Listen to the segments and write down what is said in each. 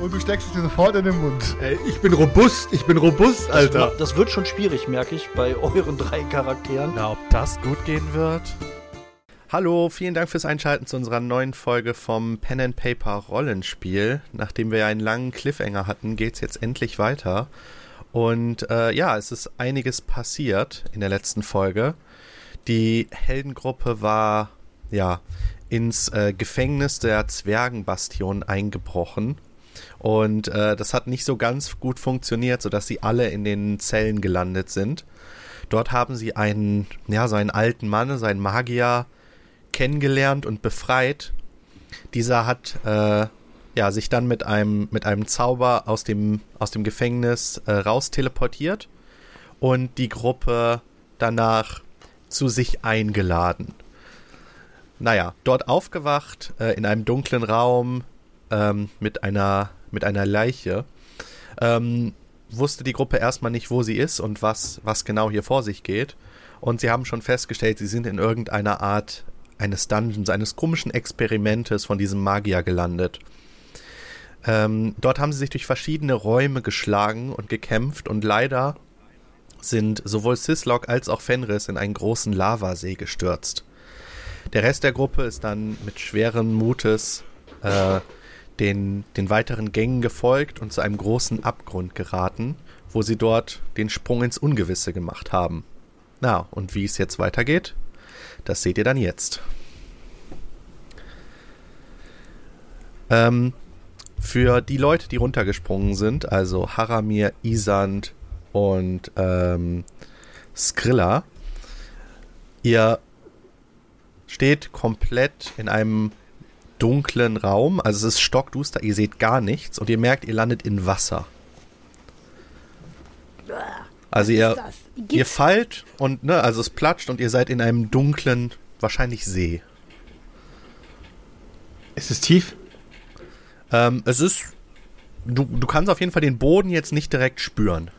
Und du steckst es dir sofort in den Mund. Ey, ich bin robust, ich bin robust, Alter. Das, das wird schon schwierig, merke ich, bei euren drei Charakteren. Na, ob das gut gehen wird? Hallo, vielen Dank fürs Einschalten zu unserer neuen Folge vom Pen and Paper Rollenspiel. Nachdem wir ja einen langen Cliffhanger hatten, geht's jetzt endlich weiter. Und äh, ja, es ist einiges passiert in der letzten Folge. Die Heldengruppe war ja ins äh, Gefängnis der Zwergenbastion eingebrochen. Und äh, das hat nicht so ganz gut funktioniert, sodass sie alle in den Zellen gelandet sind. Dort haben sie einen, ja, so einen alten Mann, seinen Magier, kennengelernt und befreit. Dieser hat äh, ja, sich dann mit einem, mit einem Zauber aus dem, aus dem Gefängnis äh, raus teleportiert und die Gruppe danach zu sich eingeladen. Naja, dort aufgewacht, äh, in einem dunklen Raum ähm, mit, einer, mit einer Leiche, ähm, wusste die Gruppe erstmal nicht, wo sie ist und was, was genau hier vor sich geht. Und sie haben schon festgestellt, sie sind in irgendeiner Art eines Dungeons, eines komischen Experimentes von diesem Magier gelandet. Ähm, dort haben sie sich durch verschiedene Räume geschlagen und gekämpft und leider sind sowohl Sislok als auch Fenris in einen großen Lavasee gestürzt. Der Rest der Gruppe ist dann mit schweren Mutes äh, den, den weiteren Gängen gefolgt und zu einem großen Abgrund geraten, wo sie dort den Sprung ins Ungewisse gemacht haben. Na, und wie es jetzt weitergeht, das seht ihr dann jetzt. Ähm, für die Leute, die runtergesprungen sind, also Haramir, Isand und ähm, Skrilla, ihr steht komplett in einem dunklen Raum, also es ist stockduster, ihr seht gar nichts und ihr merkt, ihr landet in Wasser. Also ihr, ihr fallt und ne, also es platscht und ihr seid in einem dunklen, wahrscheinlich See. Ist es tief? Ähm, es ist. Du, du kannst auf jeden Fall den Boden jetzt nicht direkt spüren.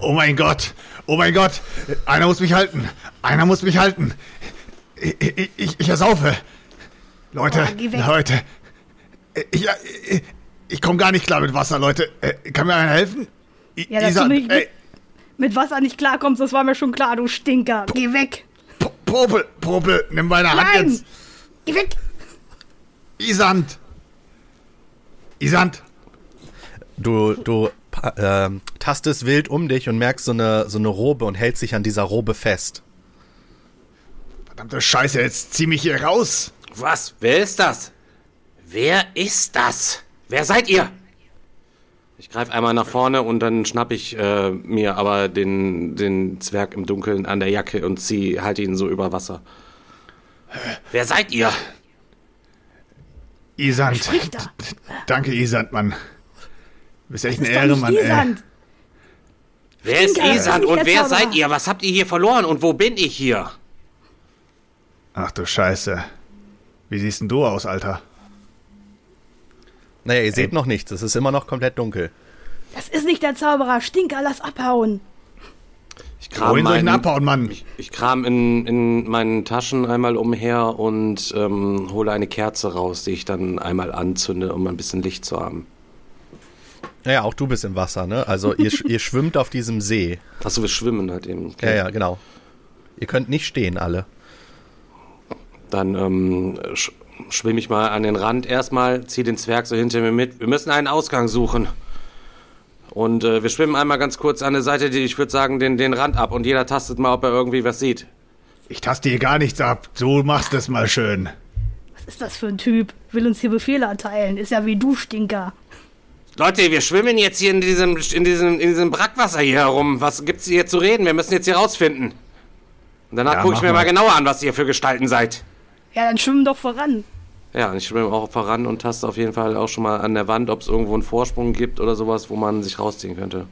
Oh mein Gott! Oh mein Gott! Einer muss mich halten! Einer muss mich halten! Ich, ich, ich, ich ersaufe! Leute, Oh, Leute! Ich, ich, ich komme gar nicht klar mit Wasser, Leute. Äh, Kann mir einer helfen? I- Ja, dass Isa, du nicht ey, mit, mit Wasser nicht klarkommst, das war mir schon klar, du Stinker. Geh weg. P- Popel, Popel, nimm meine Hand Nein. jetzt! Geh weg. Isand! Isand! Du, du ähm, tastest wild um dich und merkst so eine, so eine Robe und hältst dich an dieser Robe fest. Verdammte Scheiße, jetzt zieh mich hier raus! Was? Wer ist das? Wer ist das? Wer seid ihr? Ich greife einmal nach vorne und dann schnapp ich äh, mir aber den, den Zwerg im Dunkeln an der Jacke und zieh, halte ihn so über Wasser. Wer seid ihr? Isand. Danke, Isand, Mann. Du bist echt eine ist ey. Isand. Wer ist Isand und wer seid ihr? Was habt ihr hier verloren und wo bin ich hier? Ach du Scheiße. Wie siehst denn du aus, Alter? Naja, ihr seht noch nichts, es ist immer noch komplett dunkel. Das ist nicht der Zauberer. Stinker, lass abhauen. Ich Wohin soll ich abhauen, Mann? Ich, ich kram in, in meinen Taschen einmal umher und ähm, hole eine Kerze raus, die ich dann einmal anzünde, um ein bisschen Licht zu haben. Naja, auch du bist im Wasser, ne? Also ihr, ihr schwimmt auf diesem See. Achso, wir schwimmen halt eben. Okay. Ja, ja, genau. Ihr könnt nicht stehen, alle. Dann ähm, sch schwimme ich mal an den Rand erstmal, zieh den Zwerg so hinter mir mit. Wir müssen einen Ausgang suchen. Und äh, wir schwimmen einmal ganz kurz an der Seite, die ich würde sagen, den, den Rand ab. Und jeder tastet mal, ob er irgendwie was sieht. Ich taste hier gar nichts ab. Du machst es mal schön. Was ist das für ein Typ? Will uns hier Befehle erteilen. Ist ja wie du, Stinker. Leute, wir schwimmen jetzt hier in diesem, in diesem, in diesem Brackwasser hier herum. Was gibt's hier zu reden? Wir müssen jetzt hier rausfinden. Und danach Ja, gucke ich mir mal mal. genauer an, was ihr für Gestalten seid. Ja, dann schwimmen doch voran. Ja, und ich schwimme auch voran und taste auf jeden Fall auch schon mal an der Wand, ob es irgendwo einen Vorsprung gibt oder sowas, wo man sich rausziehen könnte.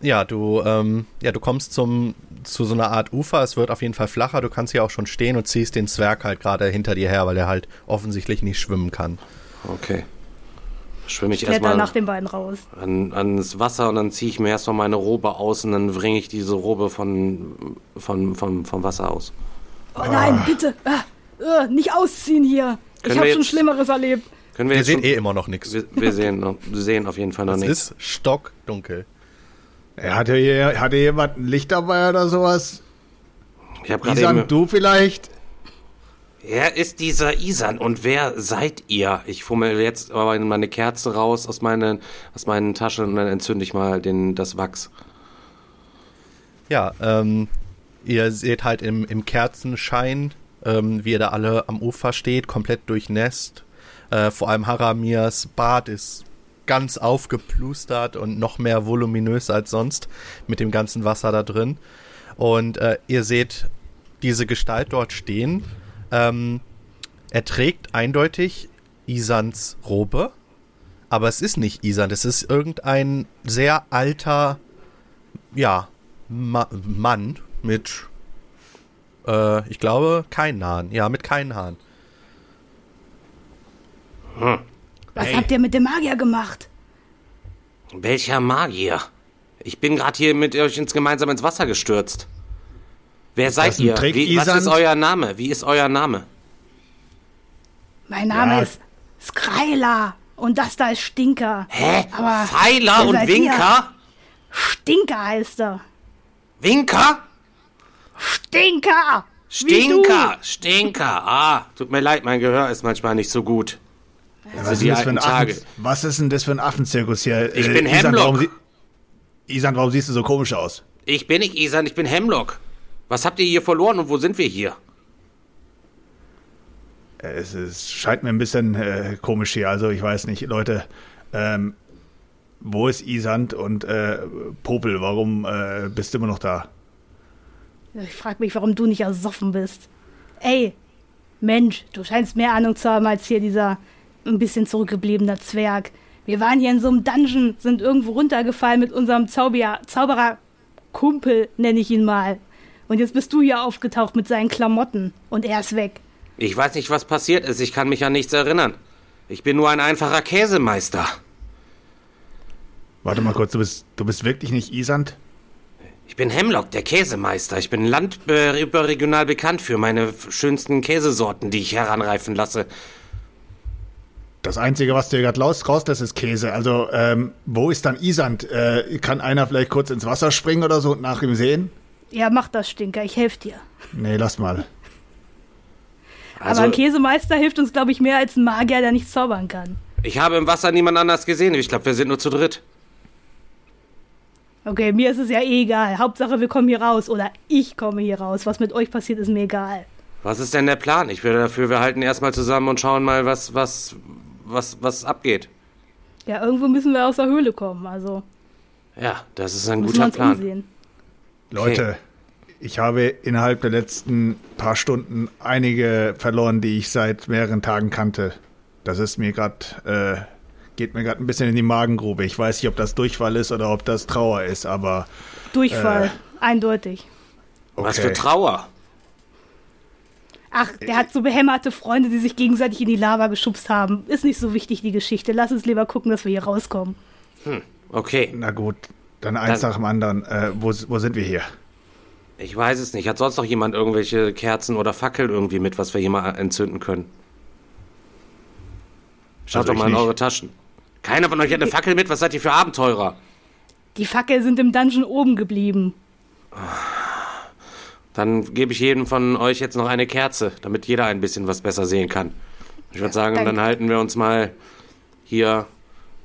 Ja, du, ähm, ja, du kommst zum, zu so einer Art Ufer. Es wird auf jeden Fall flacher. Du kannst hier auch schon stehen und ziehst den Zwerg halt gerade hinter dir her, weil er halt offensichtlich nicht schwimmen kann. Okay. Schwimme ich Kletter erstmal nach den beiden raus. an, ans Wasser und dann ziehe ich mir erstmal meine Robe aus und dann bringe ich diese Robe von, von, von, vom Wasser aus. Oh nein, bitte. Ah, äh, nicht ausziehen hier. Ich Können habe wir schon Schlimmeres erlebt. Können wir, Wir jetzt sehen schon, eh immer noch nichts. wir, wir, sehen, noch- sehen auf jeden Fall noch Es nichts. ist stockdunkel. Er hatte hier, hatte jemand ein Licht dabei oder sowas? Ich habe gerade Isan, eben, du vielleicht? Wer ist dieser Isan und wer seid ihr? Ich fummel jetzt aber meine Kerze raus aus meinen, aus meinen Taschen und dann entzünde ich mal den, das Wachs. Ja, ähm, ihr seht halt im, im Kerzenschein, ähm, wie ihr da alle am Ufer steht, komplett durchnässt. Äh, vor allem Haramirs Bart ist ganz aufgeplustert und noch mehr voluminös als sonst mit dem ganzen Wasser da drin. Und äh, ihr seht diese Gestalt dort stehen. Ähm, er trägt eindeutig Isans Robe, aber es ist nicht Isan, es ist irgendein sehr alter, ja, Ma Mann mit, äh, ich glaube, keinen Haaren. Ja, mit keinen Haaren. Was habt ihr mit dem Magier gemacht? Welcher Magier? Ich bin gerade hier mit euch ins gemeinsam ins Wasser gestürzt. Wer seid ihr? Trick, Wie, was ist euer Name? Wie ist euer Name? Mein Name Ja. ist Skryla. Und das da ist Stinker. Hä? Aber Pfeiler und? Winker? Stinker heißt er. Winker? Stinker! Stinker, Stinker. Ah, tut mir leid, mein Gehör ist manchmal nicht so gut. Was ist, die denn das für ein alten Tage. Affen, was ist denn das für ein Affenzirkus hier? Ich bin Isan, Hemlock. warum, Isan, warum siehst du so komisch aus? Ich bin nicht Isan, ich bin Hemlock. Was habt ihr hier verloren und wo sind wir hier? Es, es scheint mir ein bisschen äh, komisch hier. Also ich weiß nicht, Leute. Ähm, wo ist Isand und äh, Popel? Warum äh, bist du immer noch da? Ich frag mich, warum du nicht ersoffen bist. Ey, Mensch, du scheinst mehr Ahnung zu haben als hier dieser ein bisschen zurückgebliebener Zwerg. Wir waren hier in so einem Dungeon, sind irgendwo runtergefallen mit unserem Zauberer, Zauberer Kumpel, nenne ich ihn mal. Und jetzt bist du hier aufgetaucht mit seinen Klamotten und er ist weg. Ich weiß nicht, was passiert ist. Ich kann mich an nichts erinnern. Ich bin nur ein einfacher Käsemeister. Warte mal kurz, du bist, du bist wirklich nicht Isand? Ich bin Hemlock, der Käsemeister. Ich bin land äh, überregional bekannt für meine schönsten Käsesorten, die ich heranreifen lasse. Das Einzige, was du hier gerade raus, rauslässt, ist Käse. Also, ähm, wo ist dann Isand? Äh, kann einer vielleicht kurz ins Wasser springen oder so und nach ihm sehen? Ja, mach das, Stinker, ich helfe dir. Nee, lass mal. Also, Aber ein Käsemeister hilft uns, glaube ich, mehr als ein Magier, der nicht zaubern kann. ich habe im Wasser niemand anders gesehen. Ich glaube, wir sind nur zu dritt. Okay, mir ist es ja eh egal. Hauptsache, wir kommen hier raus. Oder ich komme hier raus. Was mit euch passiert, ist mir egal. Was ist denn der Plan? Ich wäre dafür, wir halten erstmal zusammen und schauen mal, was, was, was, was abgeht. Ja, irgendwo müssen wir aus der Höhle kommen. Also Ja, das ist ein guter Plan. umsehen. Leute, ich habe innerhalb der letzten paar Stunden einige verloren, die ich seit mehreren Tagen kannte. Das ist mir gerade, äh, geht mir gerade ein bisschen in die Magengrube. Ich weiß nicht, ob das Durchfall ist oder ob das Trauer ist, aber Durchfall. Eindeutig. okay. Was für Trauer. Ach, der hat so behämmerte Freunde, die sich gegenseitig in die Lava geschubst haben. Ist nicht so wichtig, die Geschichte. Lass uns lieber gucken, dass wir hier rauskommen. Okay, Na gut, dann eins Dann- nach dem anderen. Äh, wo, wo sind wir hier? ich weiß es nicht. Hat sonst noch jemand irgendwelche Kerzen oder Fackeln irgendwie mit, was wir hier mal entzünden können? Schaut Also doch mal in nicht. eure Taschen. Keiner von euch hat eine Fackel mit? Was seid ihr für Abenteurer? Die Fackel sind im Dungeon oben geblieben. Dann gebe ich jedem von euch jetzt noch eine Kerze, damit jeder ein bisschen was besser sehen kann. Ich würde sagen, danke. dann halten wir uns mal hier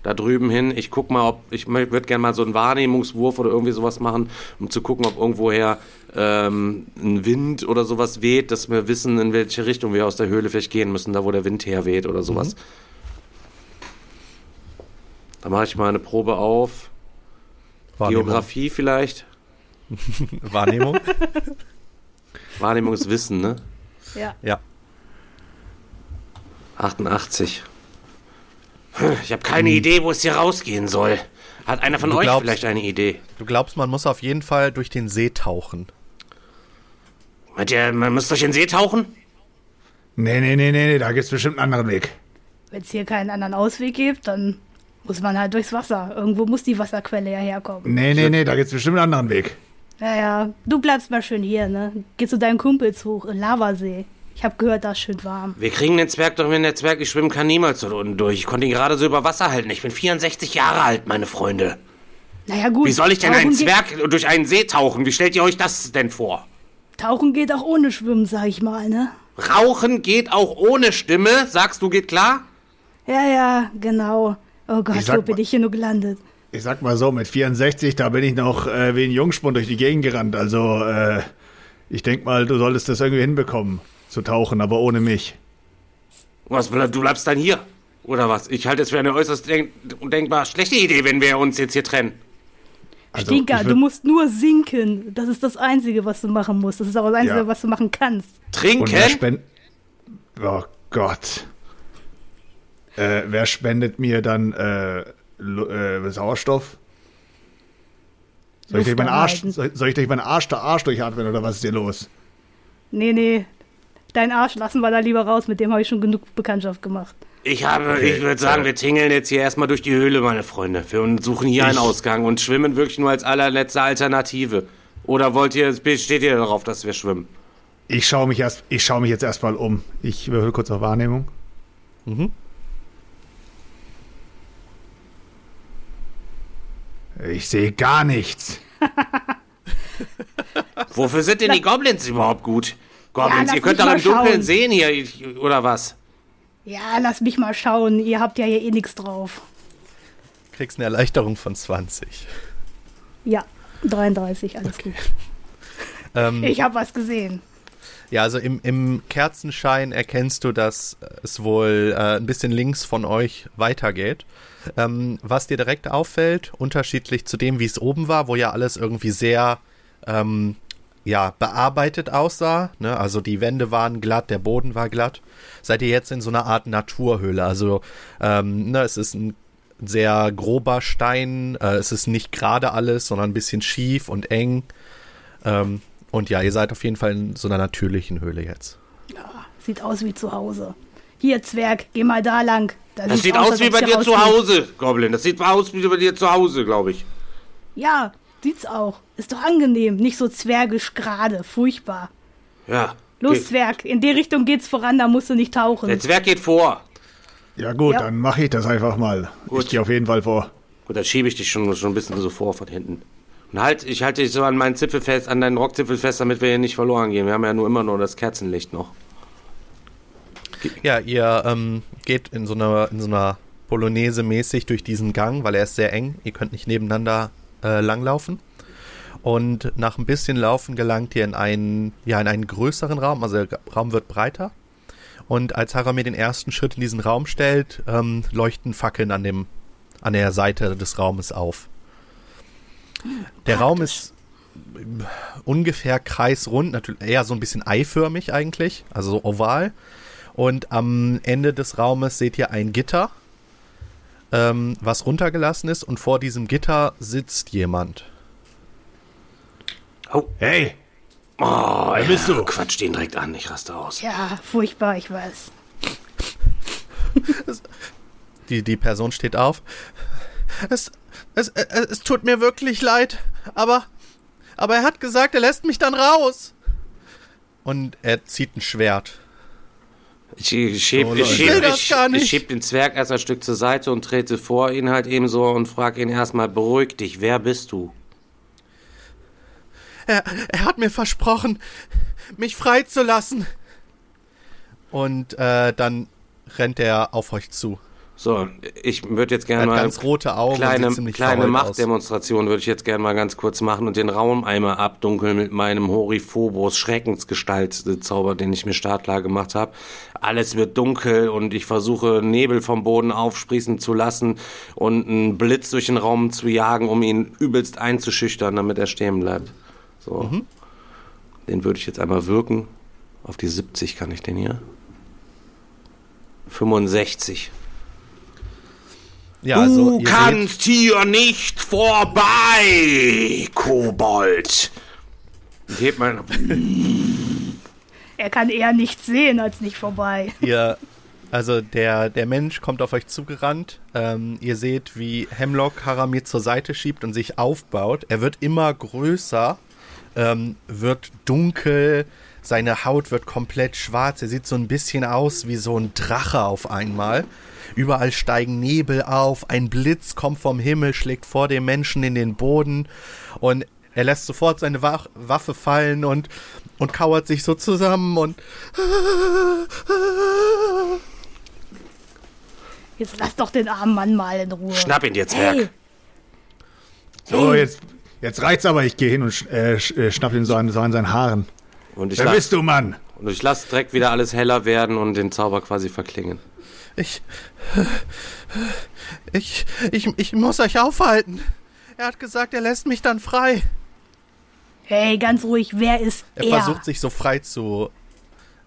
da drüben hin. Ich guck mal, ob ich würde gerne mal so einen Wahrnehmungswurf oder irgendwie sowas machen, um zu gucken, ob irgendwoher ähm, ein Wind oder sowas weht, dass wir wissen, in welche Richtung wir aus der Höhle vielleicht gehen müssen, da wo der Wind herweht oder sowas. Da mache ich mal eine Probe auf. Wahrnehmung. Geografie vielleicht. Wahrnehmung. Wahrnehmungswissen, ne? Ja. ja. 88. Ich habe keine Idee, wo es hier rausgehen soll. Hat einer von Du euch glaubst- vielleicht eine Idee? Du glaubst, man muss auf jeden Fall durch den See tauchen. Meint ihr, man muss durch den See tauchen? Nee, nee, nee, nee, nee, da gibt's bestimmt einen anderen Weg. Wenn es hier keinen anderen Ausweg gibt, dann muss man halt durchs Wasser. Irgendwo muss die Wasserquelle ja herkommen. Nee, nee, nee, da gibt's bestimmt einen anderen Weg. Naja, du bleibst mal schön hier, ne? Geh zu deinen Kumpels hoch in Lavasee. Ich hab gehört, da ist schön warm. Wir kriegen den Zwerg doch, wenn der Zwerg nicht schwimmen kann, niemals dort unten durch. Ich konnte ihn gerade so über Wasser halten. Ich bin 64 Jahre alt, meine Freunde. Naja, gut. Wie soll ich denn tauchen einen Zwerg durch einen See tauchen? Wie stellt ihr euch das denn vor? Tauchen geht auch ohne Schwimmen, sag ich mal, ne? Rauchen geht auch ohne Stimme. Sagst du, geht klar? Ja, ja, genau. Oh Gott, Ich sag wo bin ich hier nur gelandet? Ich sag mal so, mit 64, da bin ich noch äh, wie ein Jungspund durch die Gegend gerannt. Also, äh, ich denk mal, du solltest das irgendwie hinbekommen, zu tauchen, aber ohne mich. Was, du bleibst dann hier? Oder was? Ich halte es für eine äußerst denk denkbar schlechte Idee, wenn wir uns jetzt hier trennen. Also, Stinker, du musst nur sinken. Das ist das Einzige, was du machen musst. Das ist auch das Einzige, Ja. was du machen kannst. Trinken? Oh Gott. Äh, wer spendet mir dann äh, äh, Sauerstoff? Soll ich, durch meinen Arsch, soll, soll ich durch meinen Arsch, der Arsch durchatmen oder was ist hier los? Nee, nee. Deinen Arsch lassen wir da lieber raus. Mit dem habe ich schon genug Bekanntschaft gemacht. Ich habe, Okay, ich würde sagen, wir tingeln jetzt hier erstmal durch die Höhle, meine Freunde. Wir suchen hier einen Ich- Ausgang und schwimmen wirklich nur als allerletzte Alternative. Oder wollt ihr, steht ihr darauf, dass wir schwimmen? Ich schaue mich erst, ich schaue mich jetzt erstmal um. Ich würfel kurz auf Wahrnehmung. Mhm. Ich sehe gar nichts. Wofür sind denn die Goblins überhaupt gut? Goblins, lass ihr könnt doch im Dunkeln schauen. sehen hier, oder was? Ja, lass mich mal schauen. Ihr habt ja hier eh nichts drauf. Kriegst eine Erleichterung von 20. Ja, 33, alles gut. Ähm, Ich habe was gesehen. Ja, also im, im Kerzenschein erkennst du, dass es wohl äh, ein bisschen links von euch weitergeht. Ähm, was dir direkt auffällt, unterschiedlich zu dem, wie es oben war, wo ja alles irgendwie sehr ähm, ja, bearbeitet aussah. Ne? Also die Wände waren glatt, der Boden war glatt. Seid ihr jetzt in so einer Art Naturhöhle. Also ähm, ne, es ist ein sehr grober Stein. Äh, es ist nicht gerade alles, sondern ein bisschen schief und eng. Ähm, und ja, ihr seid auf jeden Fall in so einer natürlichen Höhle jetzt. Sieht aus wie zu Hause. Hier, Zwerg, geh mal da lang. Da Das sieht aus als wie bei dir zu. Hause, Goblin. Das sieht aus wie bei dir zu Hause, glaube ich. Ja, sieht's auch. Ist doch angenehm. Nicht so zwergisch gerade. Furchtbar. Ja. Los, Ge- Zwerg, in die Richtung geht's voran, da musst du nicht tauchen. Der Zwerg geht vor. Ja gut, Ja. dann mache ich das einfach mal. Gut. Ich gehe auf jeden Fall vor. Gut, dann schiebe ich dich schon, schon ein bisschen so vor von hinten. Und halt, ich halte dich so an meinen Zipfel fest, an deinen Rockzipfel fest, damit wir hier nicht verloren gehen. Wir haben ja nur immer nur das Kerzenlicht noch. Ja, ihr ähm, geht in so einer, in so einer Polonaise mäßig durch diesen Gang, weil er ist sehr eng. Ihr könnt nicht nebeneinander äh, langlaufen. Und nach ein bisschen Laufen gelangt ihr in einen, ja, in einen größeren Raum. Also der Raum wird breiter. Und als Haramir den ersten Schritt in diesen Raum stellt, ähm, leuchten Fackeln an, dem, an der Seite des Raumes auf. Der Raum ist ungefähr kreisrund, natürlich eher so ein bisschen eiförmig eigentlich, also so oval. Und am Ende des Raumes seht ihr ein Gitter, ähm, was runtergelassen ist. Und vor diesem Gitter sitzt jemand. Oh, Hey, oh wer bist du? Quatsch den direkt an, ich raste aus. Ja, furchtbar, ich weiß. Die, die Person steht auf. Es, es, es, es tut mir wirklich leid, aber, aber er hat gesagt, er lässt mich dann raus. Und er zieht ein Schwert. Ich, ich, schieb, ich, Ich ich den Zwerg erst ein Stück zur Seite und trete vor ihn halt eben so und frage ihn erstmal, beruhig dich, wer bist du? Er, er hat mir versprochen, mich freizulassen. Und äh, dann rennt er auf euch zu. So, ich würde jetzt Er gerne mal ganz rote Augen kleine, kleine. Machtdemonstration würde ich jetzt gerne mal ganz kurz machen und den Raum einmal abdunkeln mit meinem Horiphobos Schreckensgestalt Zauber, den ich mir startklar gemacht habe. Alles wird dunkel und ich versuche Nebel vom Boden aufsprießen zu lassen und einen Blitz durch den Raum zu jagen, um ihn übelst einzuschüchtern, damit er stehen bleibt. So. Mhm. Den würde ich jetzt einmal wirken. Auf die 70 kann ich den hier. 65. Ja, also du ihr kannst hier nicht vorbei, Kobold. Heb mein. Er kann eher nicht sehen als nicht vorbei. seht, ihr, also der, der Mensch kommt auf euch zugerannt. Ähm, ihr seht, wie Hemlock Haramir zur Seite schiebt und sich aufbaut. Er wird immer größer, ähm, wird dunkel, seine Haut wird komplett schwarz. Er sieht so ein bisschen aus wie so ein Drache auf einmal. Überall steigen Nebel auf, ein Blitz kommt vom Himmel, schlägt vor dem Menschen in den Boden und er lässt sofort seine Wa Waffe fallen und, und kauert sich so zusammen und Jetzt lass doch den armen Mann mal in Ruhe. Schnapp ihn dir, Zwerg. Hey, So, jetzt, jetzt reicht's aber. Ich gehe hin und sch, äh, sch, äh, schnapp ihn so an, so an seinen Haaren. Und ich, Wer lass, bist du, Mann? und ich lass direkt wieder alles heller werden und den Zauber quasi verklingen. Ich, ich, ich, ich muss euch aufhalten. Er hat gesagt, er lässt mich dann frei. hey, ganz ruhig, wer ist Er er? versucht sich so frei zu,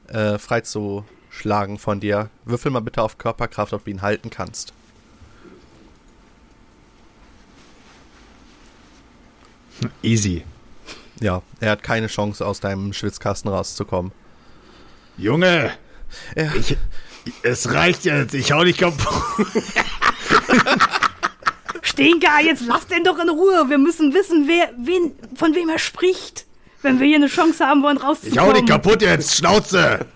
äh, frei zu schlagen von dir. Würfel mal bitte auf Körperkraft, ob du ihn halten kannst. Easy. Ja, er hat keine Chance, aus deinem Schwitzkasten rauszukommen. Junge, Er, ich, es reicht jetzt. Ich hau dich kaputt. Stinker, jetzt lass den doch in Ruhe. Wir müssen wissen, wer, wen, von wem er spricht. Wenn wir hier eine Chance haben wollen, Ich hau rauszukommen. dich kaputt jetzt. Schnauze.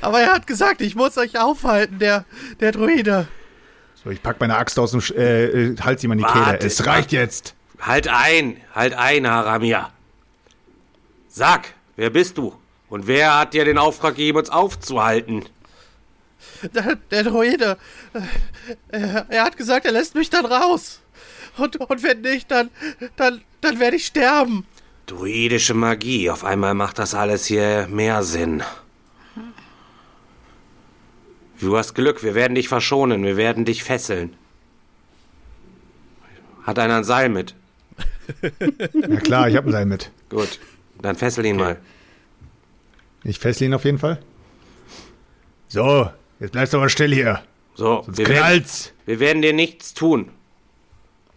aber er hat gesagt, ich muss euch aufhalten, der, der Druide. So, ich pack meine Axt aus dem, Sch- äh, äh, halt sie mal in die Kehle. Es reicht jetzt. Halt ein, halt ein, Haramir. Sag, wer bist du? Und wer hat dir den Auftrag gegeben, uns aufzuhalten? Der, der Druide. äh, Er, er hat gesagt, er lässt mich dann raus. Und, und wenn nicht, dann, dann, dann werde ich sterben. Druidische Magie, auf einmal macht das alles hier mehr Sinn. Du hast Glück, wir werden dich verschonen, wir werden dich fesseln. Hat einer ein Seil mit? Na klar, ich hab ein Seil mit. Gut, dann fessel ihn mal. Ich fessel ihn auf jeden Fall. So, jetzt bleibst du aber still hier. So, Sonst wir werden, wir werden dir nichts tun.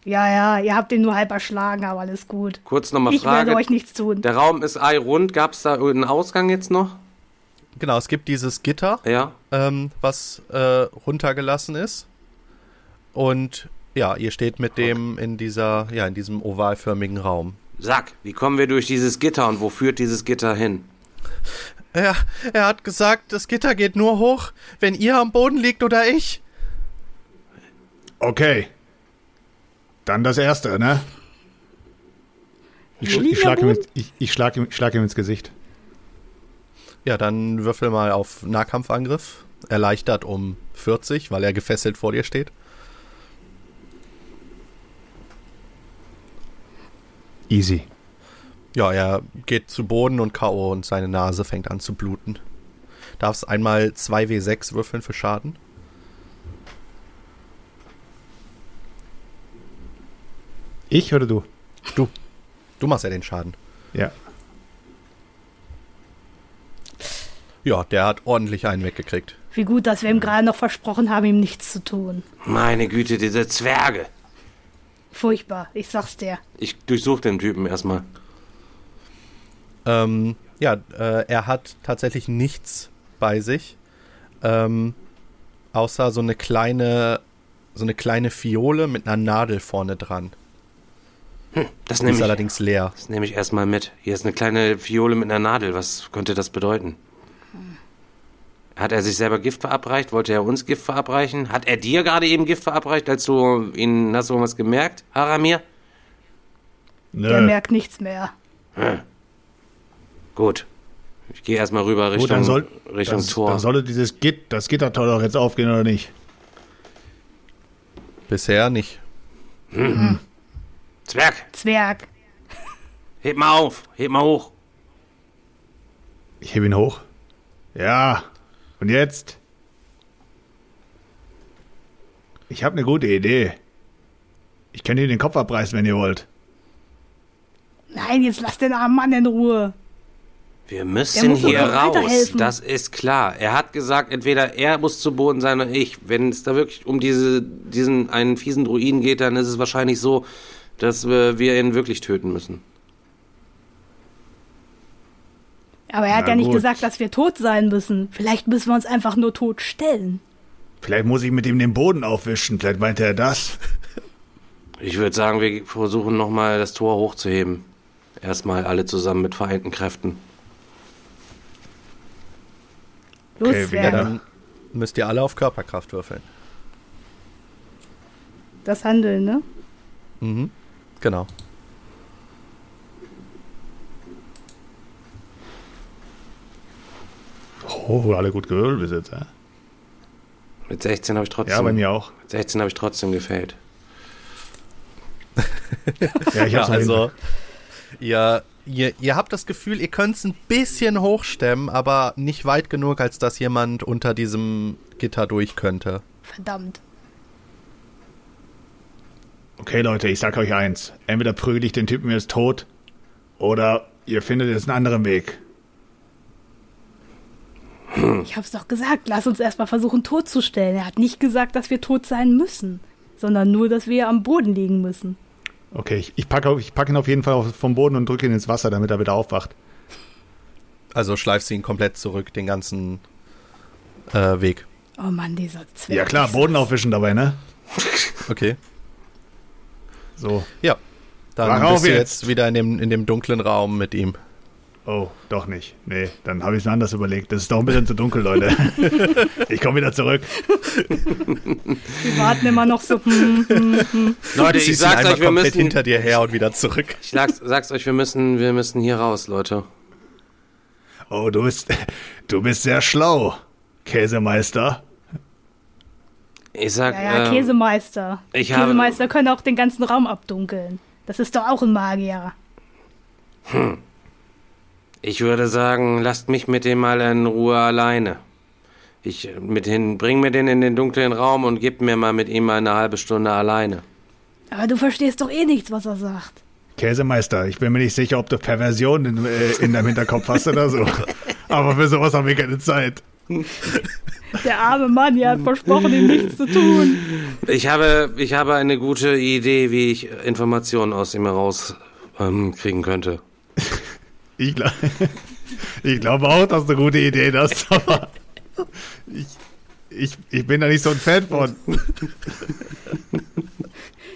Ja, ja, ihr habt ihn nur halb erschlagen, aber alles gut. Kurz nochmal Ich werde Frage. euch nichts tun. Der Raum ist eirund. Gab es da einen Ausgang jetzt noch? Genau, es gibt dieses Gitter, Ja. ähm, was äh, runtergelassen ist. Und ja, ihr steht mit dem in dieser, ja, in diesem ovalförmigen Raum. Sag, wie kommen wir durch dieses Gitter und wo führt dieses Gitter hin? Er, er hat gesagt, das Gitter geht nur hoch, wenn ihr am Boden liegt oder ich. Okay. Dann das erste, ne? Ich, ich, schlag, am ihm, ich, ich schlag, ihm, schlag ihm ins Gesicht. Ja, dann würfel mal auf Nahkampfangriff. Erleichtert um 40, weil er gefesselt vor dir steht. Easy. Ja, er geht zu Boden und K.O. und seine Nase fängt an zu bluten. Darfst einmal 2W6 würfeln für Schaden. Ich oder du? Du. Du machst ja den Schaden. Ja. Ja, der hat ordentlich einen weggekriegt. Wie gut, dass wir ihm gerade noch versprochen haben, ihm nichts zu tun. Meine Güte, diese Zwerge. Furchtbar, ich sag's dir. Ich durchsuche den Typen erstmal. Ähm, ja, äh, er hat tatsächlich nichts bei sich. Ähm, außer so eine kleine, so eine kleine Fiole mit einer Nadel vorne dran. Das Die nehme ist ich, allerdings leer. das nehme ich erstmal mit. Hier ist eine kleine Fiole mit einer Nadel. Was könnte das bedeuten? Hat er sich selber Gift verabreicht? Wollte er uns Gift verabreichen? Hat er dir gerade eben Gift verabreicht, als du ihn, hast du irgendwas gemerkt, Haramir? Der Nö. merkt nichts mehr. Gut. Ich gehe erstmal rüber Gut, Richtung, dann soll, Richtung das, Tor. Dann sollte dieses Git, das Gittertor doch jetzt aufgehen oder nicht? Bisher nicht. Zwerg, Zwerg. heb mal auf, heb mal hoch. Ich hebe ihn hoch. Ja. Und jetzt? Ich habe eine gute Idee. Ich kann dir den Kopf abreißen, wenn ihr wollt. Nein, jetzt lass den armen Mann in Ruhe. Wir müssen hier raus, das ist klar. Er hat gesagt, entweder er muss zu Boden sein oder ich. Wenn es da wirklich um diese, diesen einen fiesen Druiden geht, dann ist es wahrscheinlich so, dass wir, wir ihn wirklich töten müssen. Aber er hat Na ja nicht gut. gesagt, dass wir tot sein müssen. Vielleicht müssen wir uns einfach nur tot stellen. Vielleicht muss ich mit ihm den Boden aufwischen. Vielleicht meinte er das. Ich würde sagen, wir versuchen nochmal das Tor hochzuheben. Erstmal alle zusammen mit vereinten Kräften. Los, Okay, dann- müsst ihr alle auf Körperkraft würfeln. Das Handeln, ne? Mhm. Genau. Oh, alle gut gewürfelt bis jetzt, ja? Mit 16 habe ich trotzdem. Ja, bei mir auch. Mit 16 habe ich trotzdem gefällt. Ja, ich Ja, hab's also ihr, ihr, ihr habt das Gefühl, ihr könnt es ein bisschen hochstemmen, aber nicht weit genug, als dass jemand unter diesem Gitter durch könnte. Verdammt. Okay, Leute, ich sag euch eins. Entweder prügel ich den Typen jetzt tot oder ihr findet jetzt einen anderen Weg. Ich hab's doch gesagt, lass uns erstmal versuchen, tot zu stellen. Er hat nicht gesagt, dass wir tot sein müssen, sondern nur, dass wir am Boden liegen müssen. Okay, ich, ich packe ich pack ihn auf jeden Fall vom Boden und drücke ihn ins Wasser, damit er wieder aufwacht. Also schleifst du ihn komplett zurück, den ganzen äh, Weg. Oh Mann, dieser Zwerg. Ja klar, Boden aufwischen dabei, ne? Okay. So. Ja. Dann auf bist du jetzt. jetzt wieder in dem, in dem dunklen Raum mit ihm. Oh, doch nicht. Nee, dann habe ich es anders überlegt. Das ist doch ein bisschen zu dunkel, Leute. ich komme wieder zurück. Wir warten immer noch so. Hm, hm, hm. Leute, ich sag's euch, wir müssen. hinter dir her und wieder zurück. Ich sag's, sag's euch, wir müssen, wir müssen hier raus, Leute. Oh, du bist, du bist sehr schlau, Käsemeister. Ich sag, Ja, ja, ähm, Käsemeister. ich habe- Käsemeister können auch den ganzen Raum abdunkeln. Das ist doch auch ein Magier. Ich würde sagen, lasst mich mit dem mal in Ruhe alleine. Ich mit hin, bring mir den in den dunklen Raum und gib mir mal mit ihm mal eine halbe Stunde alleine. Aber du verstehst doch eh nichts, was er sagt. Käsemeister, ich bin mir nicht sicher, ob du Perversion in, äh, in deinem Hinterkopf hast oder so. Aber für sowas haben wir keine Zeit. Der arme Mann, ihr hat versprochen, ihm nichts zu tun. Ich habe, ich habe eine gute Idee, wie ich Informationen aus ihm heraus ähm, kriegen könnte. Ich, gla- ich glaube auch, dass du eine gute Idee hast, aber ich, ich, ich bin da nicht so ein Fan von.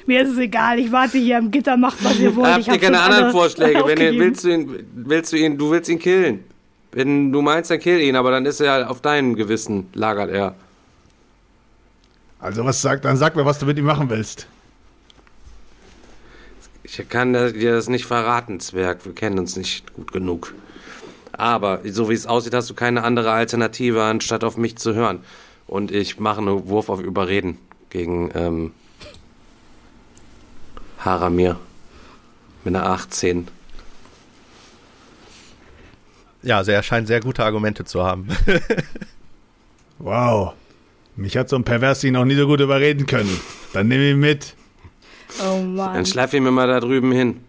Mir ist es egal, ich warte hier am Gitter, macht was ihr wollt. Habt ich ihr hab keine anderen Vorschläge? Wenn ihr, willst du ihn, willst du ihn, du willst ihn killen. Wenn du meinst, dann kill ihn, aber dann ist er auf deinem Gewissen, lagert er. Also was sagt, dann sag mir, was du mit ihm machen willst. Ich kann dir das nicht verraten, Zwerg. Wir kennen uns nicht gut genug. Aber so wie es aussieht, hast du keine andere Alternative, anstatt auf mich zu hören. Und ich mache einen Wurf auf Überreden gegen ähm, Haramir. Mit einer 18. Ja, also er scheint sehr gute Argumente zu haben. Wow. Mich hat so ein Perversi noch nie so gut überreden können. Dann nehme ich ihn mit. Oh Dann Mann. schleif ihn mir mal da drüben hin.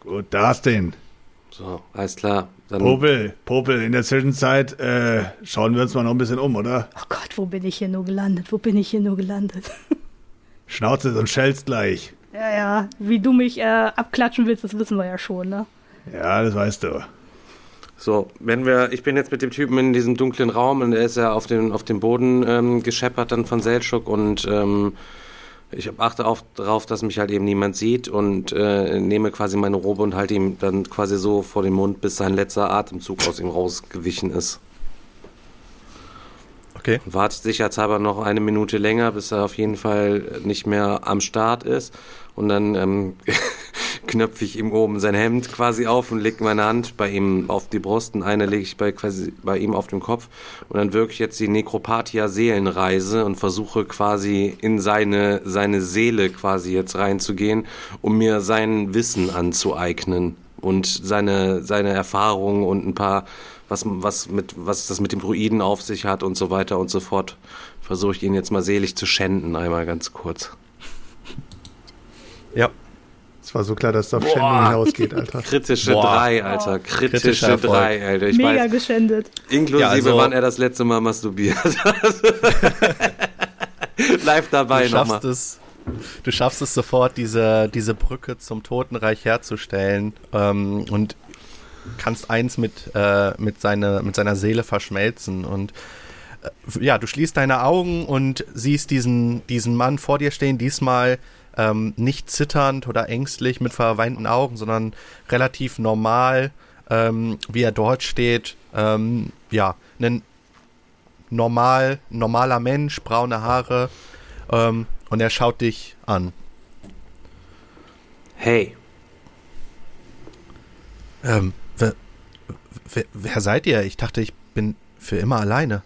Gut, da hast du ihn. So, alles klar. Dann Popel, Popel, in der Zwischenzeit äh, schauen wir uns mal noch ein bisschen um, oder? Oh Gott, wo bin ich hier nur gelandet? Wo bin ich hier nur gelandet? Schnauze und schellst gleich. Ja, ja, wie du mich äh, abklatschen willst, das wissen wir ja schon, ne? Ja, das weißt du. So, wenn wir, ich bin jetzt mit dem Typen in diesem dunklen Raum und er ist ja auf dem, auf dem Boden ähm, gescheppert dann von Seltschuk und ähm, ich achte auf, darauf, dass mich halt eben niemand sieht und äh, nehme quasi meine Robe und halte ihm dann quasi so vor den Mund, bis sein letzter Atemzug aus ihm rausgewichen ist. Okay. Und warte sicherheitshalber noch eine Minute länger, bis er auf jeden Fall nicht mehr am Start ist. Und dann ähm, knöpfe ich ihm oben sein Hemd quasi auf und lege meine Hand bei ihm auf die Brust und eine lege ich bei, quasi bei ihm auf den Kopf. Und dann wirke ich jetzt die Necropathia Seelenreise und versuche quasi in seine, seine Seele quasi jetzt reinzugehen, um mir sein Wissen anzueignen und seine, seine Erfahrungen und ein paar, was, was, mit, was das mit dem Druiden auf sich hat und so weiter und so fort. Versuche ich ihn jetzt mal selig zu schänden, einmal ganz kurz. Ja. Es war so klar, dass es auf Schändung hinausgeht, Alter. Kritische Boah. drei, Alter. Kritische drei, Alter. Ich Mega weiß, geschändet. inklusive, Ja, also- wann er das letzte Mal masturbiert hat. Live dabei du schaffst nochmal. es, du schaffst es sofort, diese, diese Brücke zum Totenreich herzustellen ähm, und kannst eins mit, äh, mit, seine, mit seiner Seele verschmelzen und äh, ja, du schließt deine Augen und siehst diesen, diesen Mann vor dir stehen, diesmal ähm, nicht zitternd oder ängstlich mit verweinten Augen, sondern relativ normal, ähm, wie er dort steht. Ähm, ja, ein normal, normaler Mensch, braune Haare ähm, und er schaut dich an. Hey, Ähm, wer, wer, wer seid ihr? Ich dachte, ich bin für immer alleine.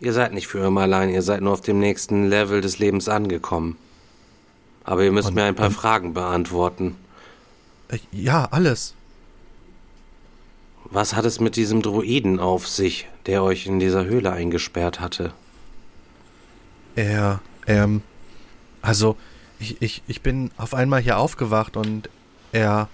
ihr seid nicht für immer allein, ihr seid nur auf dem nächsten Level des Lebens angekommen. Aber ihr müsst Und- mir ein paar und- Fragen beantworten. Äh, ja, alles. Was hat es mit diesem Druiden auf sich, der euch in dieser Höhle eingesperrt hatte? Er, ähm, also, ich, ich, ich bin auf einmal hier aufgewacht und er,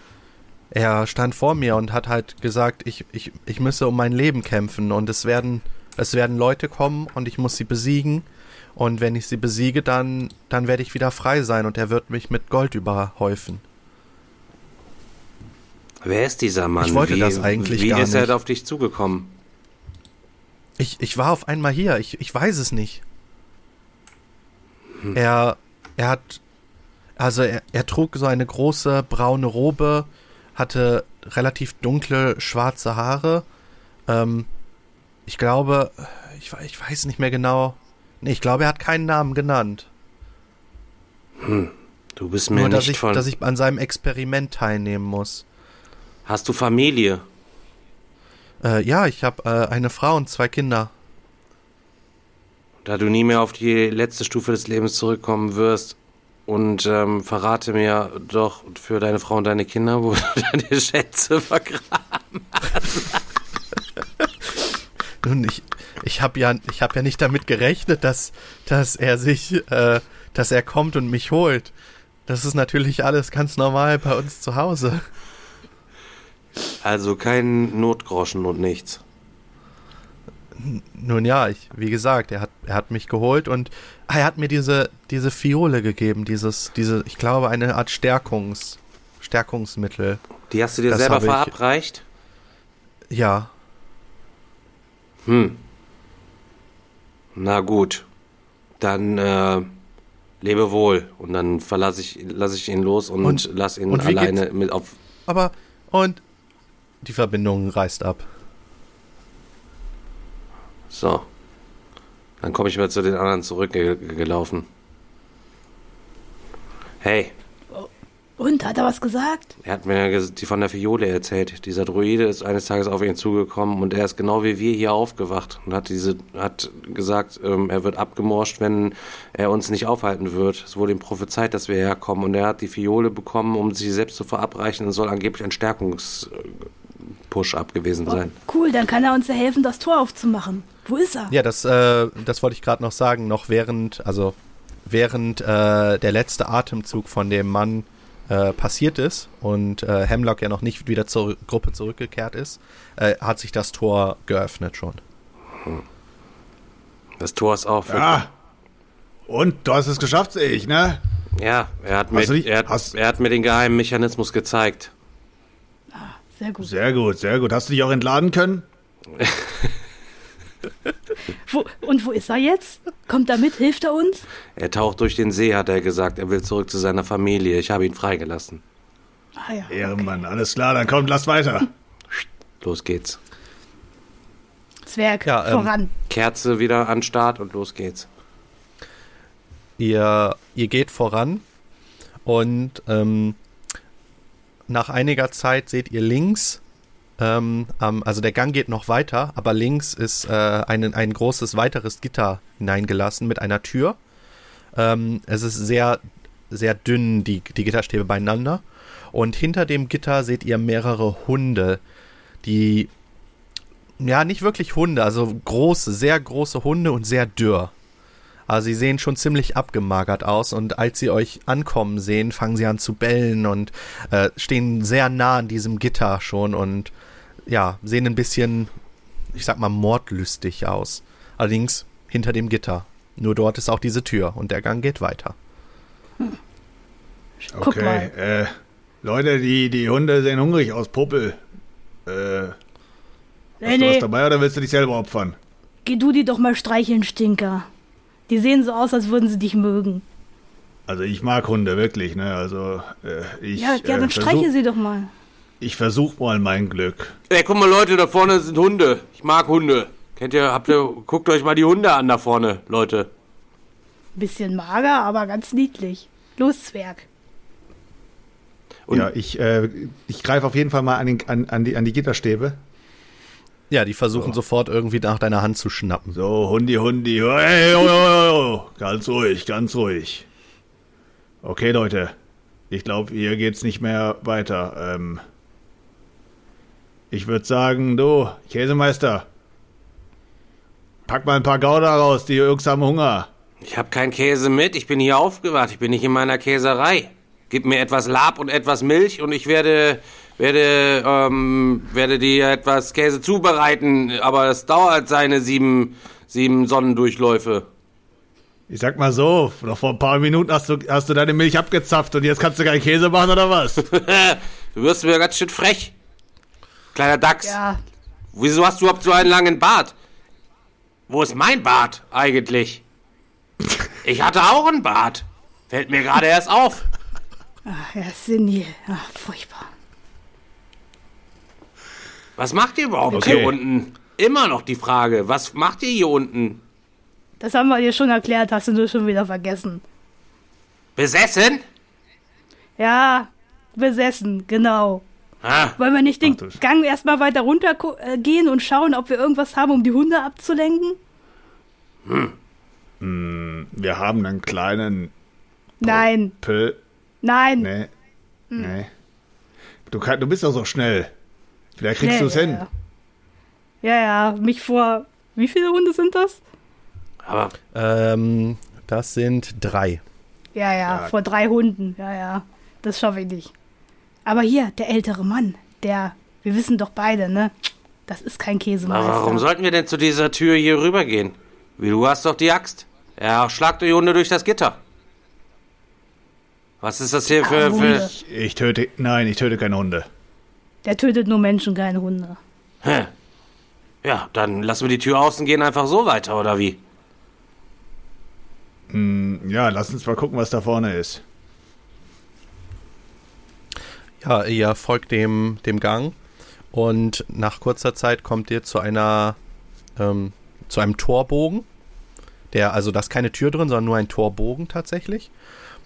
er stand vor mir und hat halt gesagt, ich, ich, ich müsse um mein Leben kämpfen und es werden, es werden Leute kommen und ich muss sie besiegen. Und wenn ich sie besiege, dann, dann werde ich wieder frei sein und er wird mich mit Gold überhäufen. Wer ist dieser Mann? Ich wollte wie, das eigentlich Wie gar ist er nicht. auf dich zugekommen? Ich, ich war auf einmal hier, ich, ich weiß es nicht. Er, er hat, also er, er trug so eine große braune Robe, hatte relativ dunkle schwarze Haare. Ähm, ich glaube, ich, ich weiß nicht mehr genau. Nee, ich glaube, er hat keinen Namen genannt. Du bist mir Nur, dass nicht ich, von. dass ich an seinem Experiment teilnehmen muss. Hast du Familie? Äh, ja, ich habe äh, eine Frau und zwei Kinder. Da du nie mehr auf die letzte Stufe des Lebens zurückkommen wirst und ähm, verrate mir doch für deine Frau und deine Kinder, wo du deine Schätze vergraben. Nun, ich, ich habe ja, ich habe ja nicht damit gerechnet, dass, dass er sich, äh, dass er kommt und mich holt. Das ist natürlich alles ganz normal bei uns zu Hause. Also kein Notgroschen und nichts. Nun ja, ich, wie gesagt, er hat, er hat mich geholt und er hat mir diese, diese Fiole gegeben, dieses, diese, ich glaube, eine Art Stärkungs, Stärkungsmittel. Die hast du dir Das selber habe ich- verabreicht? Ja, Hm. Na gut. Dann äh, lebe wohl. Und dann verlasse ich, lasse ich ihn los und, Und- lass ihn und alleine mit auf. aber, und die Verbindung reißt ab. So. Dann komme ich mal zu den anderen zurückgelaufen. Hey, Und, hat er was gesagt? er hat mir die von der Fiole erzählt. Dieser Druide ist eines Tages auf ihn zugekommen und er ist genau wie wir hier aufgewacht und hat diese hat gesagt, ähm, er wird abgemorscht, wenn er uns nicht aufhalten wird. Es wurde ihm prophezeit, dass wir herkommen und er hat die Fiole bekommen, um sie selbst zu verabreichen und soll angeblich ein Stärkungs-Push ab gewesen Oh, sein. cool, dann kann er uns ja helfen, das Tor aufzumachen. Wo ist er? Ja, das, äh, das wollte ich gerade noch sagen, noch während, also während äh, der letzte Atemzug von dem Mann äh, passiert ist und äh, Hemlock ja noch nicht wieder zur Gruppe zurückgekehrt ist, äh, hat sich das Tor geöffnet schon. Das Tor ist auch. für- Ah. Und du hast es geschafft, sehe ich, ne? Ja, er hat, mir, er, hat, er hat mir den geheimen Mechanismus gezeigt. Sehr gut. Sehr gut, sehr gut. Hast du dich auch entladen können? Wo, und wo ist er jetzt? Kommt er mit? Hilft er uns? Er taucht durch den See, hat er gesagt. Er will zurück zu seiner Familie. Ich habe ihn freigelassen. Ah ja. Ehrenmann, alles klar, dann kommt, lass weiter. Los geht's. Zwerg, Ja, ähm, voran. Kerze wieder an Start und los geht's. Ihr, ihr geht voran und ähm, nach einiger Zeit seht ihr links, ähm, am- also der Gang geht noch weiter, aber links ist äh, ein, ein großes weiteres Gitter hineingelassen mit einer Tür. Ähm, es ist sehr, sehr dünn, die, die Gitterstäbe beieinander. Und hinter dem Gitter seht ihr mehrere Hunde, die, ja, nicht wirklich Hunde, also große, sehr große Hunde und sehr dürr. Aber sie sehen schon ziemlich abgemagert aus und als sie euch ankommen sehen, fangen sie an zu bellen und äh, stehen sehr nah an diesem Gitter schon und ja, sehen ein bisschen, ich sag mal, mordlüstig aus. Allerdings hinter dem Gitter. Nur dort ist auch diese Tür und der Gang geht weiter. Guck Okay, mal. äh, Leute, die, die Hunde sehen hungrig aus, Puppel. Äh, hast Nee, du was nee, dabei oder willst du dich selber opfern? geh du die doch mal streicheln, Stinker. Die sehen so aus, als würden sie dich mögen. Also ich mag Hunde, wirklich, ne? Also äh, ich, Ja, ja, äh, dann streiche sie doch mal. ich versuch mal mein Glück. Ey, guck mal, Leute, da vorne sind Hunde. Ich mag Hunde. Kennt ihr, habt ihr, guckt euch mal die Hunde an da vorne, Leute. Bisschen mager, aber ganz niedlich. Los, Zwerg. Und- ja, ich, äh, ich greife auf jeden Fall mal an, den, an, an, die, an die Gitterstäbe. Ja, die versuchen sofort irgendwie nach deiner Hand zu schnappen. So, Hundi, Hundi. Hey, oh, oh, oh. Ganz ruhig, ganz ruhig. Okay, Leute. Ich glaube, hier geht's nicht mehr weiter. Ähm, ich würde sagen, du, Käsemeister. Pack mal ein paar Gouda raus, die Jungs haben Hunger. Ich hab keinen Käse mit, ich bin hier aufgewacht, ich bin nicht in meiner Käserei. Gib mir etwas Lab und etwas Milch und ich werde, werde, ähm, werde dir etwas Käse zubereiten, aber es dauert seine sieben, sieben Sonnendurchläufe. Ich sag mal so, noch vor ein paar Minuten hast du, hast du deine Milch abgezapft und jetzt kannst du keinen Käse machen oder was? du wirst mir ganz schön frech. Kleiner Dachs. Ja, Wieso hast du überhaupt so einen langen Bart? Wo ist mein Bart eigentlich? Ich hatte auch einen Bart. Fällt mir gerade erst auf. ach, ja, senil. Ach, furchtbar. Was macht ihr überhaupt Okay. hier unten? Immer noch die Frage, was macht ihr hier unten? Das haben wir dir schon erklärt, hast du nur schon wieder vergessen. Besessen? Ja, besessen, genau. Ah, Wollen wir nicht den Ach Gang erstmal weiter runter äh, gehen und schauen, ob wir irgendwas haben, um die Hunde abzulenken? Wir haben einen kleinen Nein, Pöll. nein. Nee. Nee. Du, kann, du bist doch so schnell. Vielleicht kriegst Nee, du es ja, hin. Ja. ja, ja, mich vor. Wie viele Hunde sind das? aber Ähm, das sind drei. Ja, ja, Ja. vor drei Hunden. Ja, ja, das schaffe ich nicht. Aber hier, der ältere Mann, der, wir wissen doch beide, ne? Das ist kein Käsemeister. aber warum sollten wir denn zu dieser Tür hier rübergehen? Wie du hast doch die Axt. Ja, schlag die Hunde durch das Gitter. Was ist das hier für... Ah, für. Ich, ich töte. Nein, ich töte keine Hunde. Der tötet nur Menschen, keine Hunde. Hä? Ja, dann lassen wir die Tür außen gehen einfach so weiter, oder wie? Ja, lass uns mal gucken, was da vorne ist. Ja, ihr folgt dem, dem Gang und nach kurzer Zeit kommt ihr zu einer ähm, zu einem Torbogen. Der, also da ist keine Tür drin, sondern nur ein Torbogen tatsächlich.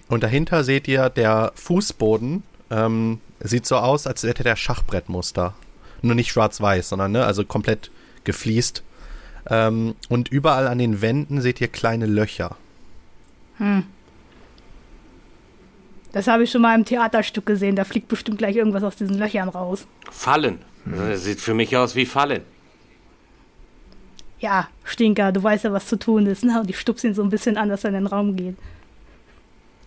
Und dahinter seht ihr der Fußboden. Ähm, sieht so aus, als hätte der Schachbrettmuster. Nur nicht schwarz-weiß, sondern ne, also komplett gefliest. Ähm, und überall an den Wänden seht ihr kleine Löcher. Das habe ich schon mal im Theaterstück gesehen. Da fliegt bestimmt gleich irgendwas aus diesen Löchern raus. Fallen. Das sieht für mich aus wie Fallen. Ja, Stinker, du weißt ja, was zu tun ist, ne? Und ich stupse ihn so ein bisschen an, dass er in den Raum geht.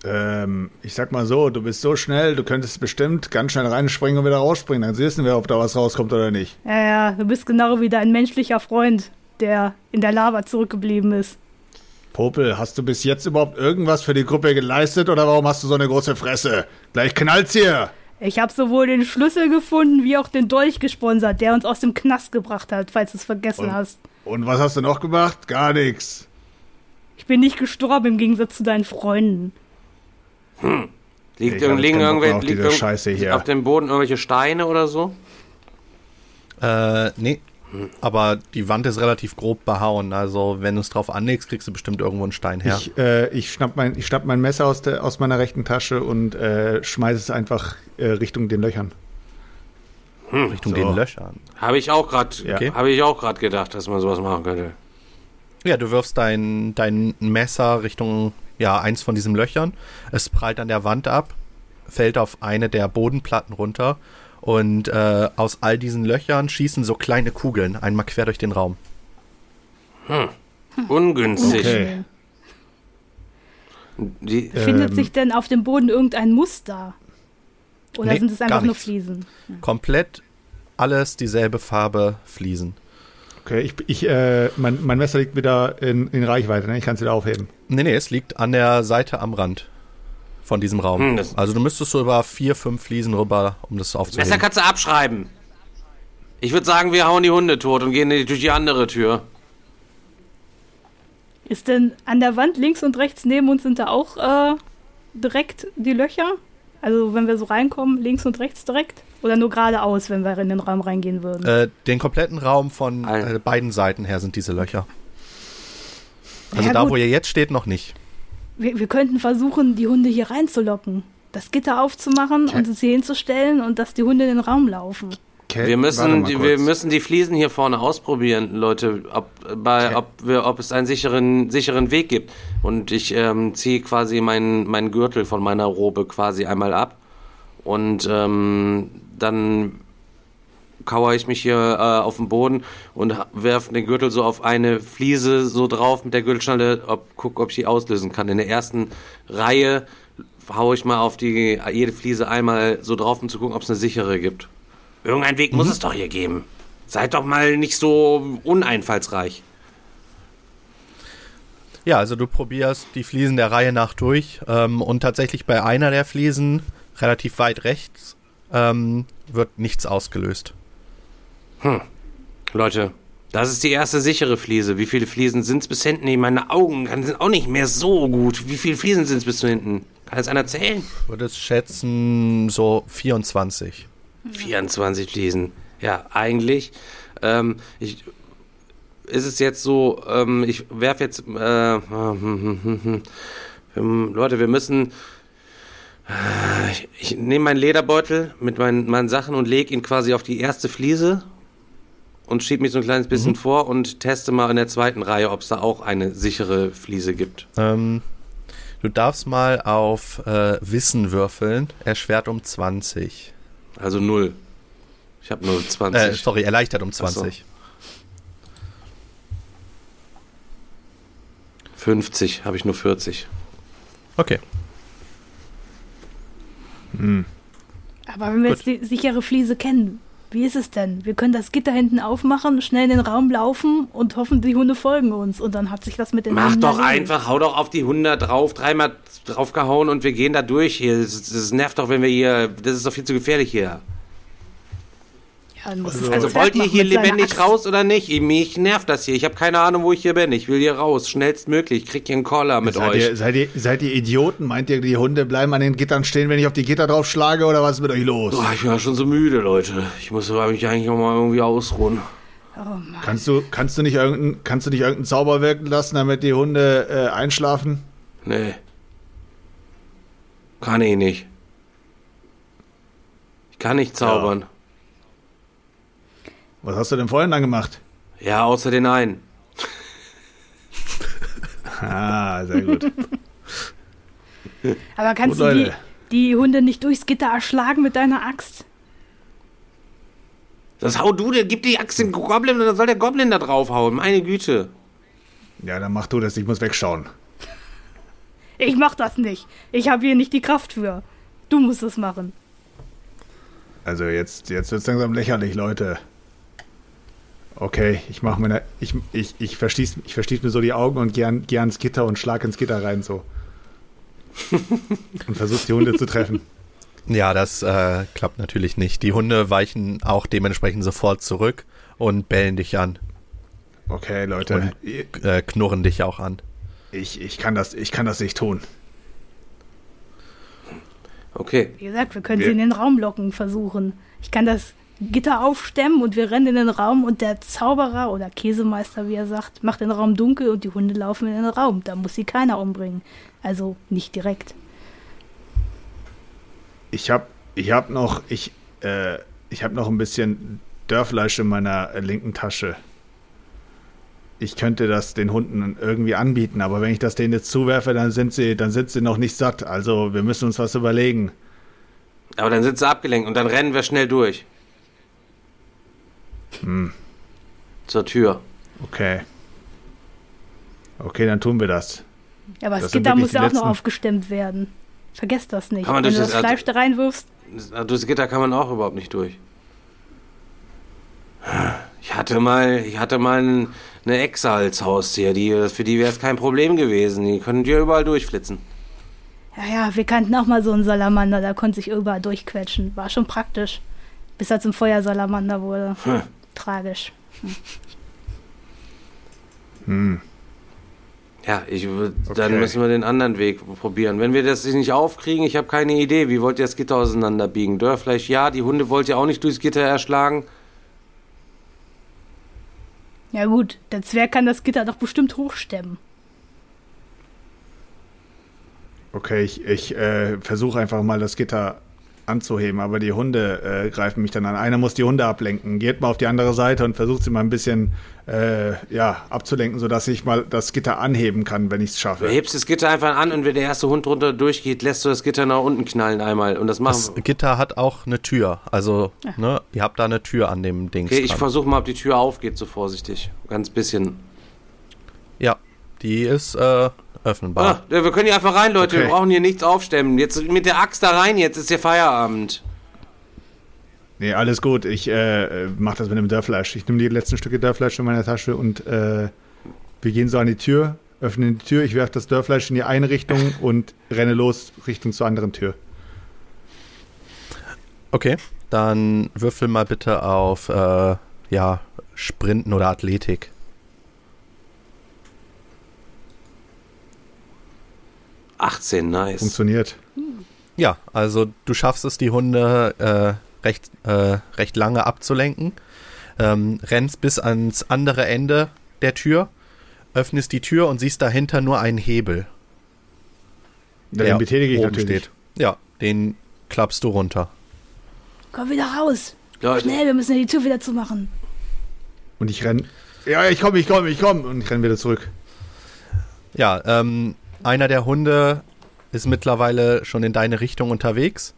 Ähm, ich sag mal so, du bist so schnell, du könntest bestimmt ganz schnell reinspringen und wieder rausspringen. Dann wissen wir, ob da was rauskommt oder nicht. Ja, ja, du bist genau wie dein menschlicher Freund, der in der Lava zurückgeblieben ist. Popel, hast du bis jetzt überhaupt irgendwas für die Gruppe geleistet oder warum hast du so eine große Fresse? Gleich knallt's hier! Ich habe sowohl den Schlüssel gefunden, wie auch den Dolch gesponsert, der uns aus dem Knast gebracht hat, falls du es vergessen Und- hast. Und was hast du noch gemacht? Gar nichts. Ich bin nicht gestorben im Gegensatz zu deinen Freunden. Liegt, Ich hab irgend- liegen irgendwelche auf liegt irgend- Scheiße hier. auf dem Boden irgendwelche Steine oder so? Äh, nee. Aber die Wand ist relativ grob behauen. Also, wenn du es drauf anlegst, kriegst du bestimmt irgendwo einen Stein her. Ich, äh, ich, schnapp mein, ich schnapp mein Messer aus, der, aus meiner rechten Tasche und äh, schmeiß es einfach äh, Richtung den Löchern. Richtung so. den Löchern. Habe ich auch gerade Ja. Okay. habe ich auch gerade gedacht, dass man sowas machen könnte. Ja, du wirfst dein, dein Messer Richtung, ja, eins von diesen Löchern. Es prallt an der Wand ab, fällt auf eine der Bodenplatten runter und äh, aus all diesen Löchern schießen so kleine Kugeln einmal quer durch den Raum. Ungünstig. Okay. Die, Findet Ähm. sich denn auf dem Boden irgendein Muster? Oder Nee, sind es einfach nur. Fliesen? Komplett alles dieselbe Farbe Fliesen. Okay, ich, ich, äh, mein, mein Messer liegt wieder in, in Reichweite, ne? Ich kann es wieder aufheben. Nee, nee, es liegt an der Seite am Rand von diesem Raum. Hm, also du müsstest so über vier, fünf Fliesen rüber, um das Messer aufzuheben. kannst du abschreiben. Ich würde sagen, wir hauen die Hunde tot und gehen durch die andere Tür. Ist denn an der Wand links und rechts neben uns sind da auch äh, direkt die Löcher? Also wenn wir so reinkommen, links und rechts direkt? Oder nur geradeaus, wenn wir in den Raum reingehen würden? Äh, den kompletten Raum von äh, beiden Seiten her sind diese Löcher. Also Ja, da, gut. wo ihr jetzt steht, noch nicht. Wir, wir könnten versuchen, die Hunde hier reinzulocken. Das Gitter aufzumachen und es hier hinzustellen und dass die Hunde in den Raum laufen. Okay, Wir müssen, die, wir müssen die Fliesen hier vorne ausprobieren, Leute, ob, bei, Okay. ob, wir, ob es einen sicheren, sicheren Weg gibt. Und ich ähm, ziehe quasi meinen meinen Gürtel von meiner Robe quasi einmal ab. Und ähm, dann kauere ich mich hier äh, auf den Boden und werfe den Gürtel so auf eine Fliese so drauf mit der Gürtelschnalle, ob, guck, ob ich die auslösen kann. In der ersten Reihe haue ich mal auf die jede Fliese einmal so drauf, um zu gucken, ob es eine sichere gibt. Irgendein Weg muss es doch hier geben. Seid doch mal nicht so uneinfallsreich. Ja, also du probierst die Fliesen der Reihe nach durch ähm, und tatsächlich bei einer der Fliesen, relativ weit rechts, ähm, wird nichts ausgelöst. Leute, das ist die erste sichere Fliese. Wie viele Fliesen sind es bis hinten? Nee, meine Augen sind auch nicht mehr so gut. Wie viele Fliesen sind es bis hinten? Kann es einer zählen? Ich würde es schätzen, so 24. 24 Fliesen. Ja, eigentlich. Ähm, ich, ist es jetzt so, ähm, ich werfe jetzt. Äh, ähm, Leute, wir müssen. Äh, ich ich nehme meinen Lederbeutel mit meinen, meinen Sachen und lege ihn quasi auf die erste Fliese und schiebe mich so ein kleines bisschen vor und teste mal in der zweiten Reihe, ob es da auch eine sichere Fliese gibt. Ähm, du darfst mal auf äh, Wissen würfeln, erschwert um 20. Also null. Ich habe nur 20. Äh, sorry, erleichtert um Ach so. 20. 50 habe ich nur 40. Okay. Aber wenn wir jetzt die sichere Fliese kennen, wie ist es denn? Wir können das Gitter hinten aufmachen, schnell in den Raum laufen und hoffen, die Hunde folgen uns. Und dann hat sich das mit den Mach Hunden doch erledigt. einfach, hau doch auf die 100 drauf, dreimal draufgehauen und wir gehen da durch hier. Das, das nervt doch, wenn wir hier, das ist doch viel zu gefährlich hier. Ja, es Also das wollt ihr hier lebendig raus oder nicht? Mich nervt das hier. Ich habe keine Ahnung, wo ich hier bin. Ich will hier raus, schnellstmöglich. Ich krieg hier einen Caller mit seid, euch. Ihr, seid, ihr, seid ihr Idioten? Meint ihr, die Hunde bleiben an den Gittern stehen, wenn ich auf die Gitter drauf schlage oder was ist mit euch los? Boah, ich bin ja schon so müde, Leute. Ich muss mich eigentlich auch mal irgendwie ausruhen. Oh. Kannst du, kannst du nicht irgendeinen, kannst du nicht irgendeinen Zauber wirken lassen, damit die Hunde äh, einschlafen? Nee. Kann ich nicht. Ich kann nicht zaubern. Was hast du denn vorhin dann gemacht? Ja, außer den einen. Ah, sehr gut. Aber kannst Gut, du die, die Hunde nicht durchs Gitter erschlagen mit deiner Axt? Das hau du, der gib die Axt dem Goblin und dann soll der Goblin da draufhauen. Meine Güte. Ja, dann mach du das, ich muss wegschauen. Ich mach das nicht. Ich habe hier nicht die Kraft für. Du musst es machen. Also jetzt, jetzt wird's langsam lächerlich, Leute. Okay, ich mach mir ne, ich, ich, ich verschließ, ich verschließ mir so die Augen und geh, an, geh ans Gitter und schlag ins Gitter rein so. und versuch die Hunde zu treffen. Ja, das äh, klappt natürlich nicht. Die Hunde weichen auch dementsprechend sofort zurück und bellen dich an. Okay, Leute, Äh, knurren dich auch an. ich, ich, kann das, ich kann das nicht tun. Okay. Wie gesagt, wir können Wir- sie in den Raum locken versuchen. Ich kann das Gitter aufstemmen und wir rennen in den Raum und der Zauberer oder Käsemeister, wie er sagt, macht den Raum dunkel und die Hunde laufen in den Raum. Da muss sie keiner umbringen. Also nicht direkt. Ich hab, ich hab noch, ich, äh, ich hab noch ein bisschen Dörrfleisch in meiner linken Tasche. Ich könnte das den Hunden irgendwie anbieten, aber wenn ich das denen jetzt zuwerfe, dann sind sie, dann sind sie noch nicht satt. Also wir müssen uns was überlegen. Aber dann sind sie abgelenkt und dann rennen wir schnell durch. Zur Tür. Okay. Okay, dann tun wir das. Ja, aber das, Das Gitter muss ja auch noch aufgestemmt werden. Vergesst das nicht. Kann man Wenn durch du das das- Fleisch da reinwirfst, Das- Durchs Gitter kann man auch überhaupt nicht durch. Ich hatte mal, ich hatte mal ein- eine Echse als Haustier, die, für die wäre es kein Problem gewesen. Die können dir überall durchflitzen. ja, ja, wir kannten auch mal so einen Salamander, der konnte sich überall durchquetschen. War schon praktisch. Bis er zum Feuersalamander wurde. Hm. Tragisch. Ja, ich würd, dann Okay. müssen wir den anderen Weg probieren. Wenn wir das nicht aufkriegen, ich habe keine Idee. Wie wollt ihr das Gitter auseinanderbiegen? Dörrfleisch, ja, die Hunde wollt ihr auch nicht durchs Gitter erschlagen. Ja gut, der Zwerg kann das Gitter doch bestimmt hochstemmen. Okay, ich, ich äh, versuche einfach mal das Gitter anzuheben, aber die Hunde äh, greifen mich dann an. Einer muss die Hunde ablenken. Geht mal auf die andere Seite und versucht sie mal ein bisschen äh, ja, abzulenken, sodass ich mal das Gitter anheben kann, wenn ich es Du schaffe. hebst das Gitter einfach an und wenn der erste Hund drunter durchgeht, lässt du das Gitter nach unten knallen einmal. Und das machen Das wir. Gitter hat auch eine Tür. Also, ne, ihr habt da eine Tür an dem Ding. Okay, ich versuche mal, ob die Tür aufgeht, so vorsichtig. Ganz bisschen. Ja, die ist äh, öffnenbar. Ah, wir können hier einfach rein, Leute. Wir Okay. brauchen hier nichts aufstemmen. Jetzt mit der Axt da rein, jetzt ist ja Feierabend. Nee, alles gut. Ich äh, mach das mit dem Dörrfleisch. Ich nehme die letzten Stücke Dörrfleisch in meiner Tasche und äh, wir gehen so an die Tür, öffnen die Tür, ich werfe das Dörrfleisch in die eine Richtung und renne los Richtung zur anderen Tür. Okay, dann würfel mal bitte auf äh, ja, Sprinten oder Athletik. – 18, nice. Funktioniert. Ja, also du schaffst es, die Hunde äh, recht, äh, recht lange abzulenken, ähm, rennst bis ans andere Ende der Tür, öffnest die Tür und siehst dahinter nur einen Hebel. Ja, den betätige ich oben natürlich. steht. Ja, den klappst du runter. Komm wieder raus. Leute, Schnell, wir müssen ja die Tür wieder zumachen. Und ich renn. Ja, ich komme, ich komme, ich komme. Und ich renn wieder zurück. Ja, ähm, einer der Hunde ist mittlerweile schon in deine Richtung unterwegs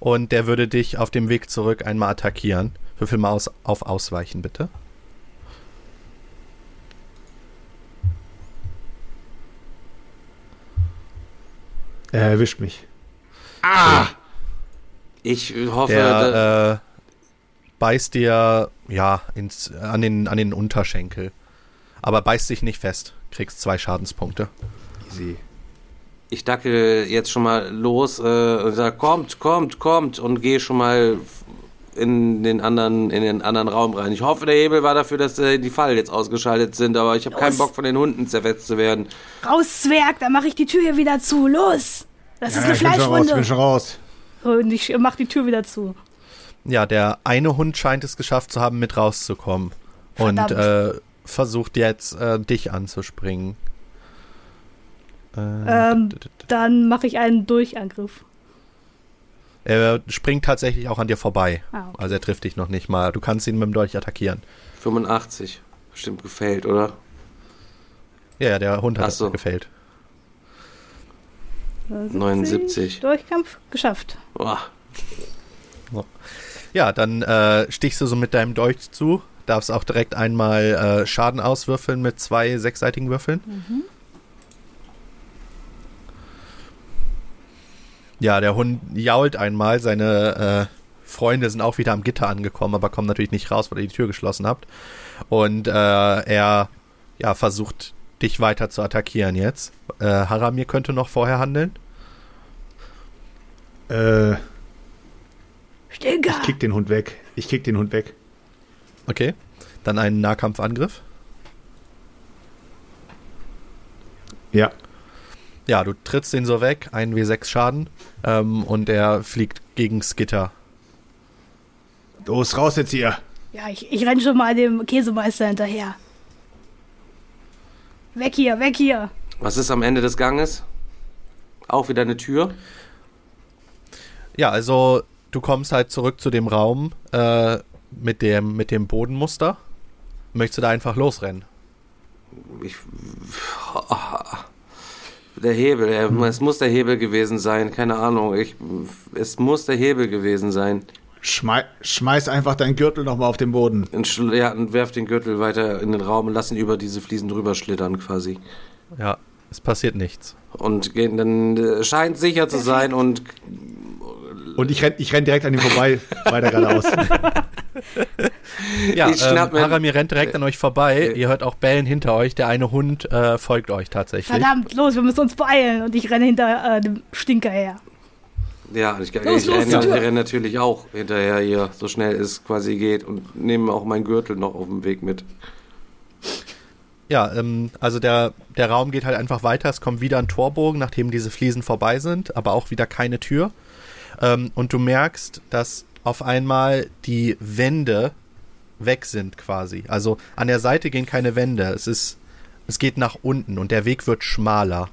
und der würde dich auf dem Weg zurück einmal attackieren. Würfel mal aus, auf Ausweichen, bitte. Er erwischt mich. ich hoffe, Der äh, beißt dir ja ins, an, den, an den Unterschenkel. Aber beißt dich nicht fest. Kriegst zwei Schadenspunkte. Easy. ich dackel jetzt schon mal los äh, und sag, kommt, kommt, kommt und gehe schon mal in den anderen in den anderen Raum rein. Ich hoffe, der Hebel war dafür, dass äh, die Fallen jetzt ausgeschaltet sind, aber ich habe keinen. Bock von den Hunden zerfetzt zu werden. Raus, Zwerg, dann mache ich die Tür hier wieder zu. Los! Das ist Ja, eine ich bin schon raus, bin Fleischwunde. schon raus. Und ich mach die Tür wieder zu. Ja, der eine Hund scheint es geschafft zu haben, mit rauszukommen. Und Verdammt. äh, versucht jetzt, äh, dich anzuspringen. Äh, Ähm, dann mache ich einen Durchangriff. Er springt tatsächlich auch an dir vorbei. Ah, okay. Also er trifft dich noch nicht mal. Du kannst ihn mit dem Dolch attackieren. 85. Bestimmt gefällt, oder? Ja, ja, der Hund hat so. gefällt. 79. Durchkampf geschafft. Boah. Ja, dann äh, stichst du so mit deinem Dolch zu. Darfst auch direkt einmal äh, Schaden auswürfeln mit zwei sechsseitigen Würfeln. Ja, der Hund jault einmal. Seine äh, Freunde sind auch wieder am Gitter angekommen, aber kommen natürlich nicht raus, weil ihr die Tür geschlossen habt. Und äh, er ja, versucht, dich weiter zu attackieren jetzt. Äh, Haramir könnte noch vorher handeln. Äh, Stinker! ich kick den Hund weg. Ich kick den Hund weg. Okay. Dann einen Nahkampfangriff. Ja. Ja, du trittst den so weg, ein W6 Schaden, ähm, und er fliegt gegens Gitter. Los, raus jetzt hier. Ja, ich, ich renn schon mal dem Käsemeister hinterher. Weg hier, weg hier. Was ist am Ende des Ganges? Auch wieder eine Tür? Ja, also du kommst halt zurück zu dem Raum äh, mit, dem, mit dem Bodenmuster. Möchtest du da einfach losrennen? Ich, der Hebel, er, es muss der Hebel gewesen sein, keine Ahnung. Ich, es muss der Hebel gewesen sein. Schmei schmeiß einfach deinen Gürtel nochmal auf den Boden. Und, ja, und werf den Gürtel weiter in den Raum und lass ihn über diese Fliesen drüber schlittern quasi. Ja. Es passiert nichts. und gehen dann äh, scheint sicher zu sein und Und ich renn, ich renn direkt an ihm vorbei, weiter geradeaus. Ja, Ich schnapp ähm, mir- Haramir rennt direkt an euch vorbei. Ihr hört auch Bellen hinter euch. Der eine Hund äh, folgt euch tatsächlich. Verdammt, los, wir müssen uns beeilen. Und ich renne hinter äh, dem Stinker her. ja, ich, Los, ich, los, renne, ich renne natürlich auch hinterher hier, so schnell es quasi geht und nehme auch meinen Gürtel noch auf dem Weg mit. Ja, ähm, also der, der Raum geht halt einfach weiter. Es kommt wieder ein Torbogen, nachdem diese Fliesen vorbei sind, aber auch wieder keine Tür. Ähm, und du merkst, dass auf einmal die Wände weg sind quasi. Also an der Seite gehen keine Wände. Es ist, es geht nach unten und der Weg wird schmaler.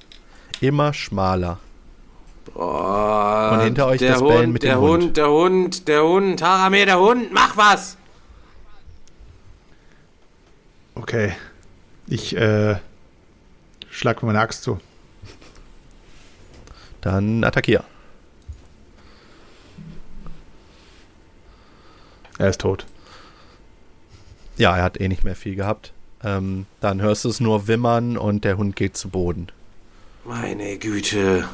Immer schmaler. Oh, Und hinter euch der das Hund, Bellen mit dem der Hund. Hund. Der Hund, der Hund, Haramir, der Hund, mach was! Okay. Ich äh, schlag mir meine Axt zu. Dann attackier. Er ist tot. Ja, er hat eh nicht mehr viel gehabt. Ähm, dann hörst du es nur wimmern und der Hund geht zu Boden. Meine Güte.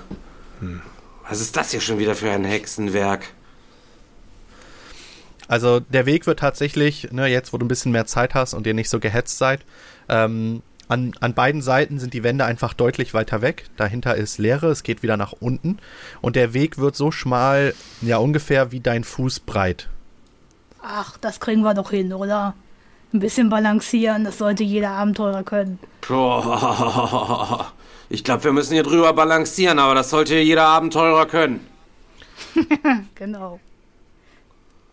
Was ist das hier schon wieder für ein Hexenwerk? Also der Weg wird tatsächlich, ne, jetzt wo du ein bisschen mehr Zeit hast und ihr nicht so gehetzt seid, ähm, an, an beiden Seiten sind die Wände einfach deutlich weiter weg. Dahinter ist Leere, es geht wieder nach unten. Und der Weg wird so schmal, ja ungefähr wie dein Fuß breit. Ach, das kriegen wir doch hin, oder? Ein bisschen balancieren, das sollte jeder Abenteurer können. Boah. Ich glaube, wir müssen hier drüber balancieren, aber das sollte jeder Abenteurer können. Genau.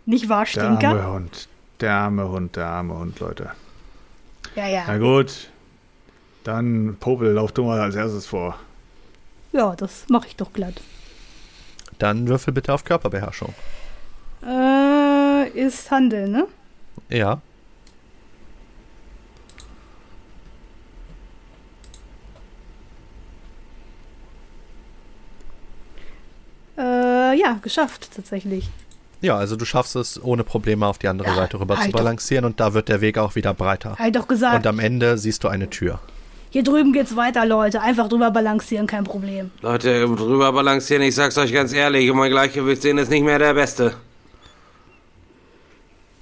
Nicht wahr, Der arme Stinker? Hund. Der arme Hund, der arme Hund, Leute. Ja, Na ja. gut. Dann, Popel, lauf du mal als erstes vor. Ja, das mache ich doch glatt. Dann würfel bitte auf Körperbeherrschung. Äh, ist Handel, ne? Ja. Äh, ja, geschafft, tatsächlich. Ja, also du schaffst es ohne Probleme auf die andere Ja, Seite rüber zu halt doch. balancieren und da wird der Weg auch wieder breiter. Ich doch gesagt, Und am Ende siehst du eine Tür. hier drüben geht's weiter, Leute. Einfach drüber balancieren, kein Problem. Leute, drüber balancieren, ich sag's euch ganz ehrlich, mein Gleichgewichtssinn ist nicht mehr der beste.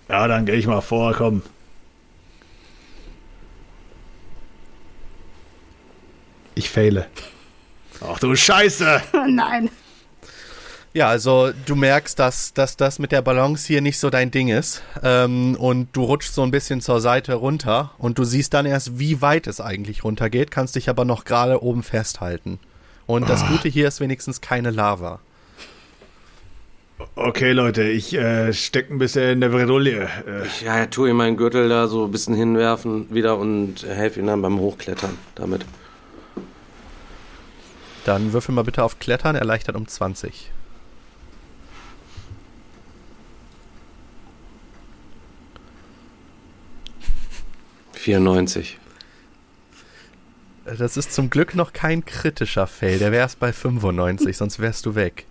Ja, dann gehe ich mal vor, komm. Ich fehle. Ach du Scheiße! Nein. Ja, also du merkst, dass, dass das mit der Balance hier nicht so dein Ding ist. Ähm, und du rutschst so ein bisschen zur Seite runter und du siehst dann erst, wie weit es eigentlich runtergeht, kannst dich aber noch gerade oben festhalten. Und das Gute hier ist wenigstens keine Lava. Okay, Leute, ich äh, steck ein bisschen in der Bredouille. Äh, Ich ja, tue ihm meinen Gürtel da so ein bisschen hinwerfen wieder und helfe ihm dann beim Hochklettern damit. Dann würfel mal bitte auf Klettern, erleichtert um 20. Äh, 94. Das ist zum Glück noch kein kritischer Fail. Der wär's bei 95, sonst wärst du weg.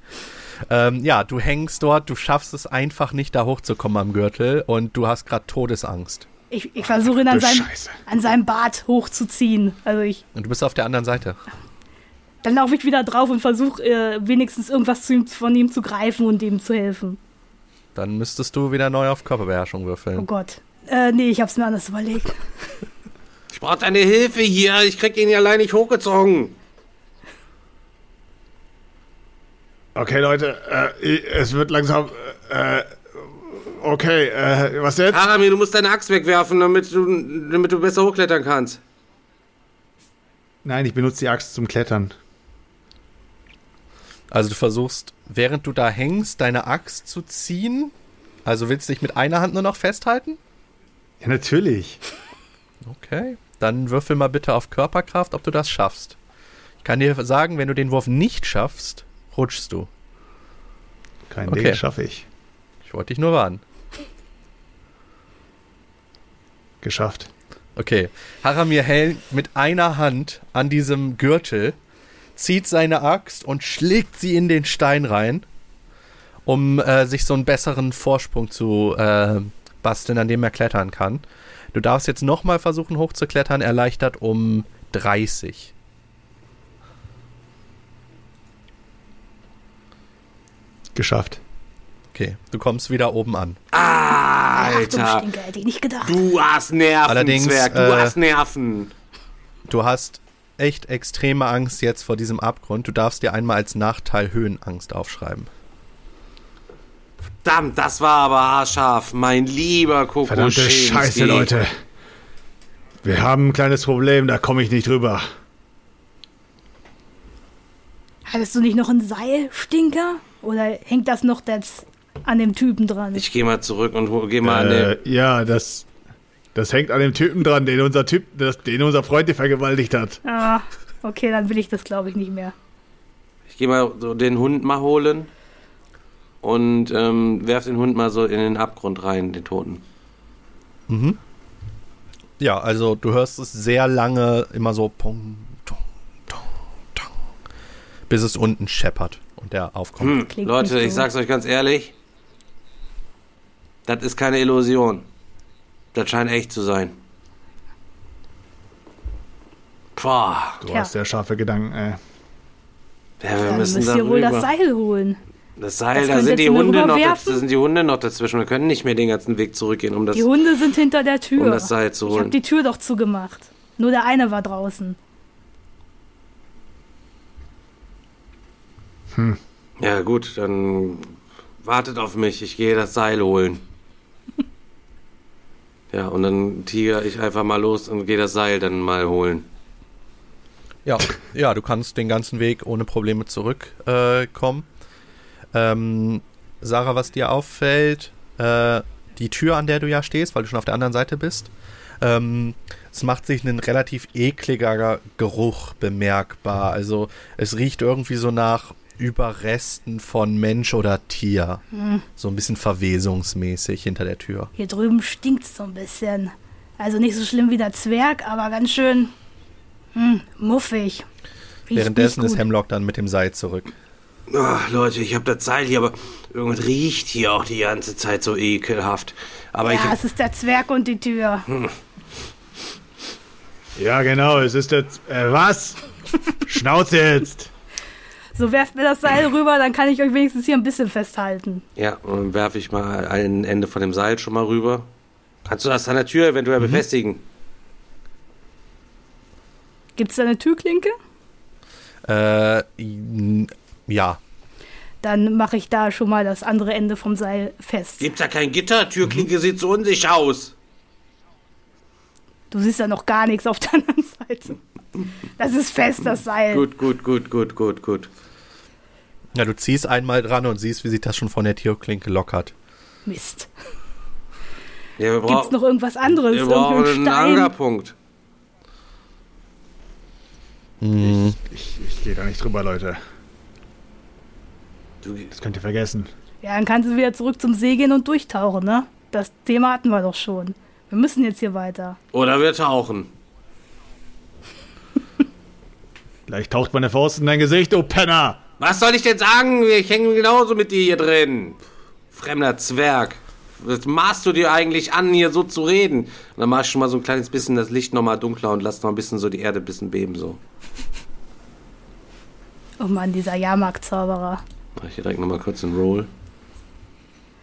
Ähm, ja, du hängst dort, du schaffst es einfach nicht, da hochzukommen am Gürtel und du hast gerade Todesangst. Ich, ich versuche ihn an seinem, an seinem Bart hochzuziehen. Also ich, Und du bist auf der anderen Seite. dann laufe ich wieder drauf und versuche äh, wenigstens irgendwas zu ihm, von ihm zu greifen und ihm zu helfen. Dann müsstest du wieder neu auf Körperbeherrschung Oh würfeln. Gott. Äh, nee, ich hab's mir anders überlegt. Ich brauche deine Hilfe hier, ich krieg ihn ja allein nicht hochgezogen. Okay, Leute, äh, es wird langsam. Äh, okay, äh, was jetzt? Haramir, du musst deine Axt wegwerfen, damit du, damit du besser hochklettern kannst. Nein, ich benutze die Axt zum Klettern. Also du versuchst, während du da hängst, deine Axt zu ziehen. Also willst du dich mit einer Hand nur noch festhalten? Ja, natürlich. Okay. Dann würfel mal bitte auf Körperkraft, ob du das schaffst. Ich kann dir sagen, wenn du den Wurf nicht schaffst, rutschst du. Kein Okay. Ding, schaffe ich. Ich wollte dich nur warnen. Geschafft. Okay. Haramir hält mit einer Hand an diesem Gürtel, zieht seine Axt und schlägt sie in den Stein rein, um äh, sich so einen besseren Vorsprung zu äh, basteln, an dem er klettern kann. Du darfst jetzt nochmal versuchen hochzuklettern, erleichtert um 30. Geschafft. Okay, du kommst wieder oben an. Ah, Ach, du Alter. Stinker, hätte ich nicht gedacht. Du hast Nerven, Allerdings, Zwerg. Du äh, hast Nerven. Du hast echt extreme Angst jetzt vor diesem Abgrund. Du darfst dir einmal als Nachteil Höhenangst aufschreiben. Verdammt, das war aber haarscharf. Mein lieber Koko Verdammte Scheiße, Leute. Wir haben ein kleines Problem, da komme ich nicht rüber. Hattest du nicht noch ein Seil, Stinker? Oder hängt das noch jetzt an dem Typen dran? Ich gehe mal zurück und hol- geh mal an den... Äh, ja, das, das hängt an dem Typen dran, den unser Typ, das, den unser Freund hier vergewaltigt hat. ah, okay, dann will ich das, glaube ich, nicht mehr. Ich gehe mal so den Hund mal holen und ähm, werf den Hund mal so in den Abgrund rein, den Toten. Ja, also du hörst es sehr lange immer so pong, tong, tong, tong, bis es unten scheppert der aufkommt. Hm, Leute, ich sag's euch ganz ehrlich. Das ist keine Illusion. Das scheint echt zu sein. Boah. Du Tja. hast sehr scharfe Gedanken, ey. Ja, wir Dann müssen müsst da ihr wohl das Seil holen. Das Seil, Das da sind die Hunde noch, rüberwerfen? da sind die Hunde noch dazwischen. Wir können nicht mehr den ganzen Weg zurückgehen, um das Die Hunde sind hinter der Tür. um das Seil zu ich habe holen. die Tür doch zugemacht. Nur der eine war draußen. Ja, gut, dann wartet auf mich. Ich gehe das Seil holen. Ja, und dann tiger ich einfach mal los und gehe das Seil dann mal holen. Ja, ja, du kannst den ganzen Weg ohne Probleme zurückkommen. Äh, ähm, Sarah, was dir auffällt, äh, die Tür, an der du ja stehst, weil du schon auf der anderen Seite bist, ähm, es macht sich ein relativ ekliger Geruch bemerkbar. Also es riecht irgendwie so nach Überresten von Mensch oder Tier. So ein bisschen verwesungsmäßig hinter der Tür. Hier drüben stinkt's so ein bisschen. Also nicht so schlimm wie der Zwerg, aber ganz schön hm, muffig. Riecht Währenddessen ist. Hemlock dann mit dem Seil zurück. Ach, Leute, ich habe das Seil hier, aber irgendwas riecht hier auch die ganze Zeit so ekelhaft. Aber Ja, ich. es ist der Zwerg und die Tür. Ja, genau, es ist jetzt. Äh, was? Schnauze jetzt! So werft mir das Seil rüber, dann kann ich euch wenigstens hier ein bisschen festhalten. Ja, und dann werfe ich mal ein Ende von dem Seil schon mal rüber. Kannst du das an der Tür eventuell befestigen? Gibt's da eine Türklinke? Äh, ja. Dann mache ich da schon mal das andere Ende vom Seil fest. Gibt's da kein Gitter? Türklinke sieht so unsicher aus. Du siehst ja noch gar nichts auf der anderen Seite. Das ist fest, das Seil. Gut, gut, gut, gut, gut, gut. Ja, du ziehst einmal dran und siehst, wie sich das schon von der Türklinke lockert. Mist. Ja, wir, Gibt's noch irgendwas anderes? wir brauchen einen Stein? Ankerpunkt. Mhm. Ich, ich gehe da nicht drüber, Leute. Das könnt ihr vergessen. Ja, dann kannst du wieder zurück zum See gehen und durchtauchen, ne? Das Thema hatten wir doch schon. Wir müssen jetzt hier weiter. oder wir tauchen. Gleich taucht meine Faust in dein Gesicht, du Penner! Was soll ich denn sagen? Ich hänge genauso mit dir hier drin. Fremder Zwerg. Was maßt du dir eigentlich an, hier so zu reden? Und dann mach ich schon mal so ein kleines bisschen das Licht nochmal dunkler und lass noch ein bisschen so die Erde ein bisschen beben so. Oh Mann, dieser Jahrmarkt-Zauberer. Mach ich hier direkt nochmal kurz einen Roll.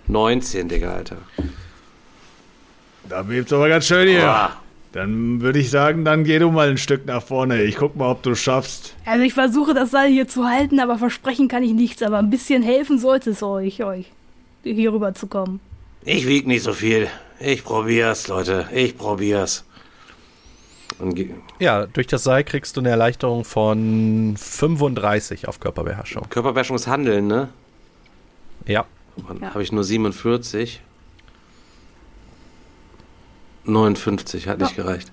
19, Digga, Alter. Da bebt's aber ganz schön hier. Boah. Dann würde ich sagen, dann geh du mal ein Stück nach vorne. Ich guck mal, ob du schaffst. Also ich versuche das Seil hier zu halten, aber versprechen kann ich nichts. Aber ein bisschen helfen sollte es euch, euch hier rüber zu kommen. Ich wieg nicht so viel. Ich probier's, Leute. Ich probier's. Ja, durch das Seil kriegst du eine Erleichterung von 35 auf Körperbeherrschung. Körperbeherrschung ist Handeln, ne? Ja. Dann Ja. habe ich nur 47. 59 hat nicht gereicht.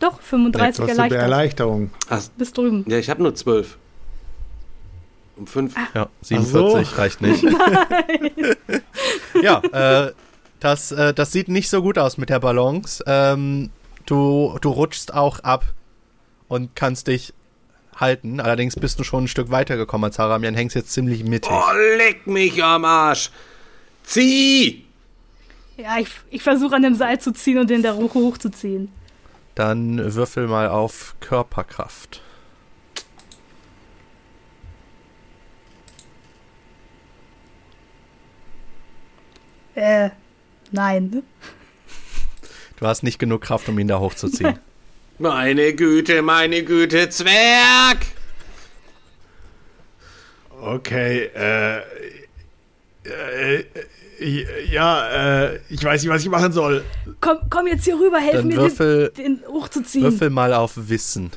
Doch, 35 Trotzdem erleichtert. Erleichterung. Ach, Bis drüben. ja, ich habe nur 12. Um 5. Ja, 47 so. reicht nicht. ja, äh, das, äh, das sieht nicht so gut aus mit der Balance. Ähm, du, du rutschst auch ab und kannst dich halten. Allerdings bist du schon ein Stück weiter gekommen als Haramian, hängst jetzt ziemlich mittig. Oh, leck mich am Arsch. Zieh! Ja, ich, ich versuche an dem Seil zu ziehen und den da hoch, hochzuziehen. Dann würfel mal auf Körperkraft. Äh, nein. Du hast nicht genug Kraft, um ihn da hochzuziehen. Meine Güte, meine Güte, Zwerg! Okay, äh, äh, äh, ja, äh, ich weiß nicht, was ich machen soll. Komm, komm jetzt hier rüber, helf Dann mir, würfel- den, den hochzuziehen. Würfel mal auf Wissen.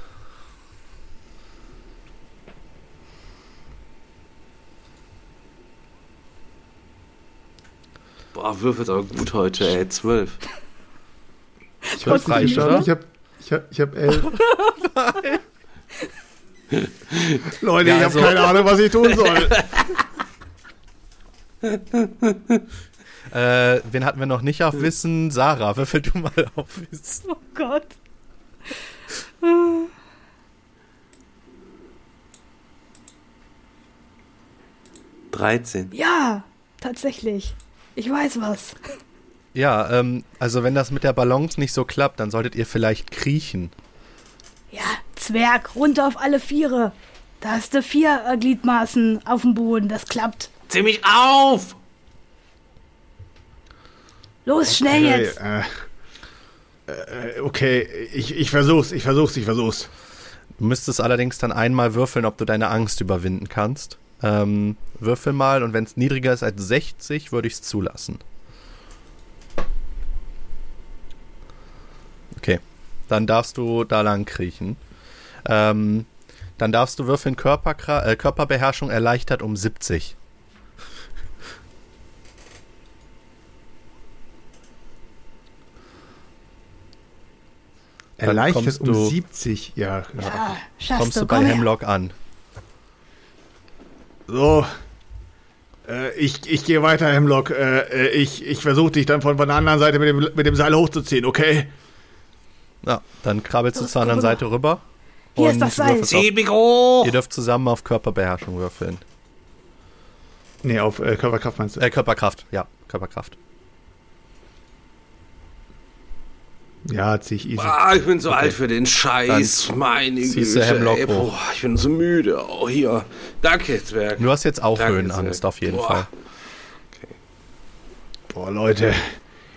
Boah, würfelt aber gut heute, ey. Zwölf. Ich hab's nicht, geschafft. oder? Ich hab, ich hab, ich hab elf. Leute, Ja, ich also- habe keine Ahnung, was ich tun soll. Äh, wen hatten wir noch nicht auf Wissen? Sarah, würfel du mal auf Wissen. Oh Gott. 13. Ja, tatsächlich. Ich weiß was. Ja, ähm, also wenn das mit der Balance nicht so klappt, dann solltet ihr vielleicht kriechen. Ja, Zwerg, runter auf alle Viere. Da hast du vier äh, Gliedmaßen auf dem Boden. Das klappt. Zieh mich auf! Los, schnell Okay, jetzt. äh, äh, okay, ich, ich versuch's, ich versuch's, ich versuch's. Du müsstest allerdings dann einmal würfeln, ob du deine Angst überwinden kannst. Ähm, würfel mal und wenn es niedriger ist als 60, würde ich es zulassen. Okay, dann darfst du da lang kriechen. Ähm, dann darfst du würfeln Körperkra äh, Körperbeherrschung erleichtert um 70. Erleichtert um du- 70, ja. ja. Ja, Kommst du, du bei komm her. Hemlock an. So. Äh, ich, ich gehe weiter, Hemlock. Äh, äh, ich ich versuche dich dann von, von der anderen Seite mit dem, mit dem Seil hochzuziehen, okay? Ja, dann krabbelst du zur anderen rüber. Seite rüber. Hier ist und das Seil. auf-! Ihr dürft zusammen auf Körperbeherrschung würfeln. Nee, auf äh, Körperkraft meinst du? Äh, Körperkraft, ja, Körperkraft. Ja, zieh ich easy. Ah, ich bin so alt für den Scheiß. Meine ziehst du Güte. Hemlock ey, boah, ich bin so müde. Oh, hier. Danke, Zwerg. Du hast jetzt auch Danke, Höhenangst Zwerg. auf jeden Boah. Fall. Boah, Leute.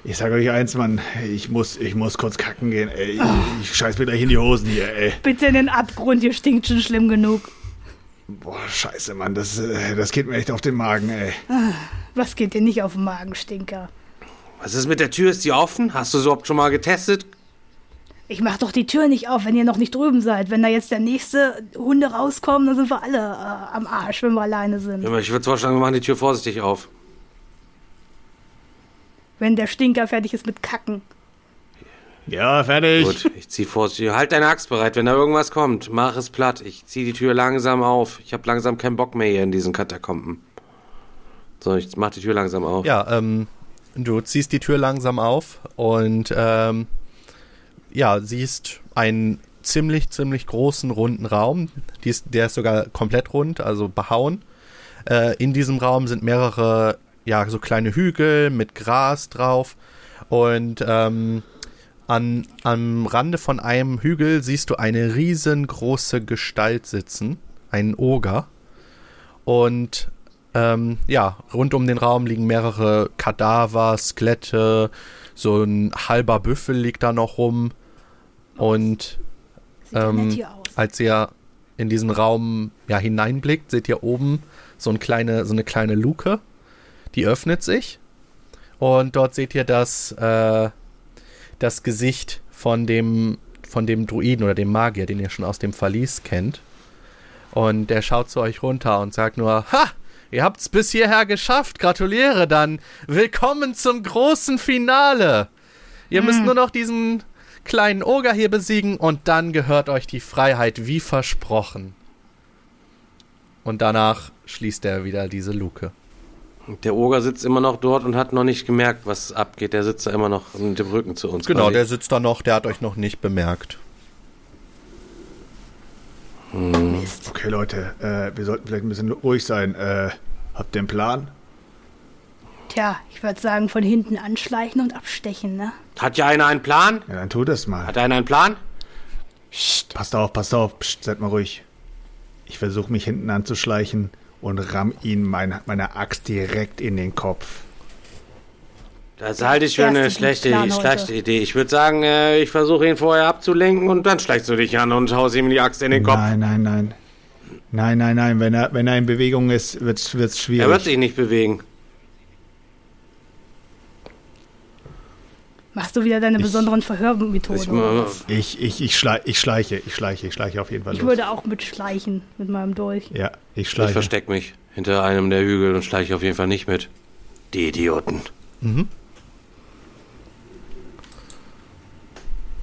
Ich sag euch eins, Mann. Ich muss, ich muss kurz kacken gehen, ey. Ich, ich scheiß mir gleich in die Hosen hier, ey. Bitte in den Abgrund, ihr stinkt schon schlimm genug. Boah, scheiße, Mann. Das, äh, das geht mir echt auf den Magen, ey. Was geht dir nicht auf den Magen, Stinker? Was ist mit der Tür? Ist die offen? Hast du so überhaupt schon mal getestet? Ich mach doch die Tür nicht auf, wenn ihr noch nicht drüben seid. Wenn da jetzt der nächste Hunde rauskommen, dann sind wir alle äh, am Arsch, wenn wir alleine sind. Ja, Ich würde vorschlagen, wir machen die Tür vorsichtig auf. Wenn der Stinker fertig ist mit Kacken. Ja, fertig. Gut, ich zieh vorsichtig. Halt deine Axt bereit, wenn da irgendwas kommt. Mach es platt. Ich zieh die Tür langsam auf. Ich habe langsam keinen Bock mehr hier in diesen Katakomben. So, ich mach die Tür langsam auf. Ja, ähm, du ziehst die Tür langsam auf und ähm, ja, siehst einen ziemlich, ziemlich großen runden Raum. Ist, der ist sogar komplett rund, also behauen. Äh, in diesem Raum sind mehrere, ja, so kleine Hügel mit Gras drauf. Und ähm, an, am Rande von einem Hügel siehst du eine riesengroße Gestalt sitzen, einen Oger. Und ähm, ja, rund um den Raum liegen mehrere Kadaver, Skelette, so ein halber Büffel liegt da noch rum. Und ja nett ähm, als ihr in diesen Raum ja, hineinblickt, seht ihr oben so, ein kleine, so eine kleine Luke, die öffnet sich. Und dort seht ihr das, äh, das Gesicht von dem, von dem Druiden oder dem Magier, den ihr schon aus dem Verlies kennt. Und der schaut zu euch runter und sagt nur, ha! Ihr habt's bis hierher geschafft. Gratuliere dann. Willkommen zum großen Finale. Ihr müsst nur noch diesen kleinen Oger hier besiegen und dann gehört euch die Freiheit wie versprochen. Und danach schließt er wieder diese Luke. Der Oger sitzt immer noch dort und hat noch nicht gemerkt, was abgeht. Der sitzt da immer noch mit dem Rücken zu uns. Genau, quasi. der sitzt da noch, der hat euch noch nicht bemerkt. Mist. Okay, Leute, äh, wir sollten vielleicht ein bisschen ruhig sein. Äh, habt ihr einen Plan? Tja, ich würde sagen, von hinten anschleichen und abstechen, ne? Hat ja einer einen Plan? Ja, dann tu das mal. Hat einer einen Plan? Psst. Passt auf, passt auf. Psst, seid mal ruhig. Ich versuche mich hinten anzuschleichen und ramm ihn mein, meine Axt direkt in den Kopf. Das halte ich für eine schlechte, schlechte Idee. Ich würde sagen, äh, ich versuche ihn vorher abzulenken und dann schleichst du dich an und haust ihm die Axt in den Kopf. Nein, nein, nein. Nein, nein, nein. Wenn er, wenn er in Bewegung ist, wird es Er wird schwierig. sich nicht bewegen. Machst du wieder deine Ich- besonderen Verhörmethoden? Ich? Ich, ich, ich, schlei ich schleiche, ich schleiche, ich schleiche auf jeden Fall ich los. würde auch mitschleichen mit meinem Dolch. ja, ich ich schleiche. versteck mich hinter einem der Hügel und schleiche auf jeden Fall nicht mit. Die Idioten.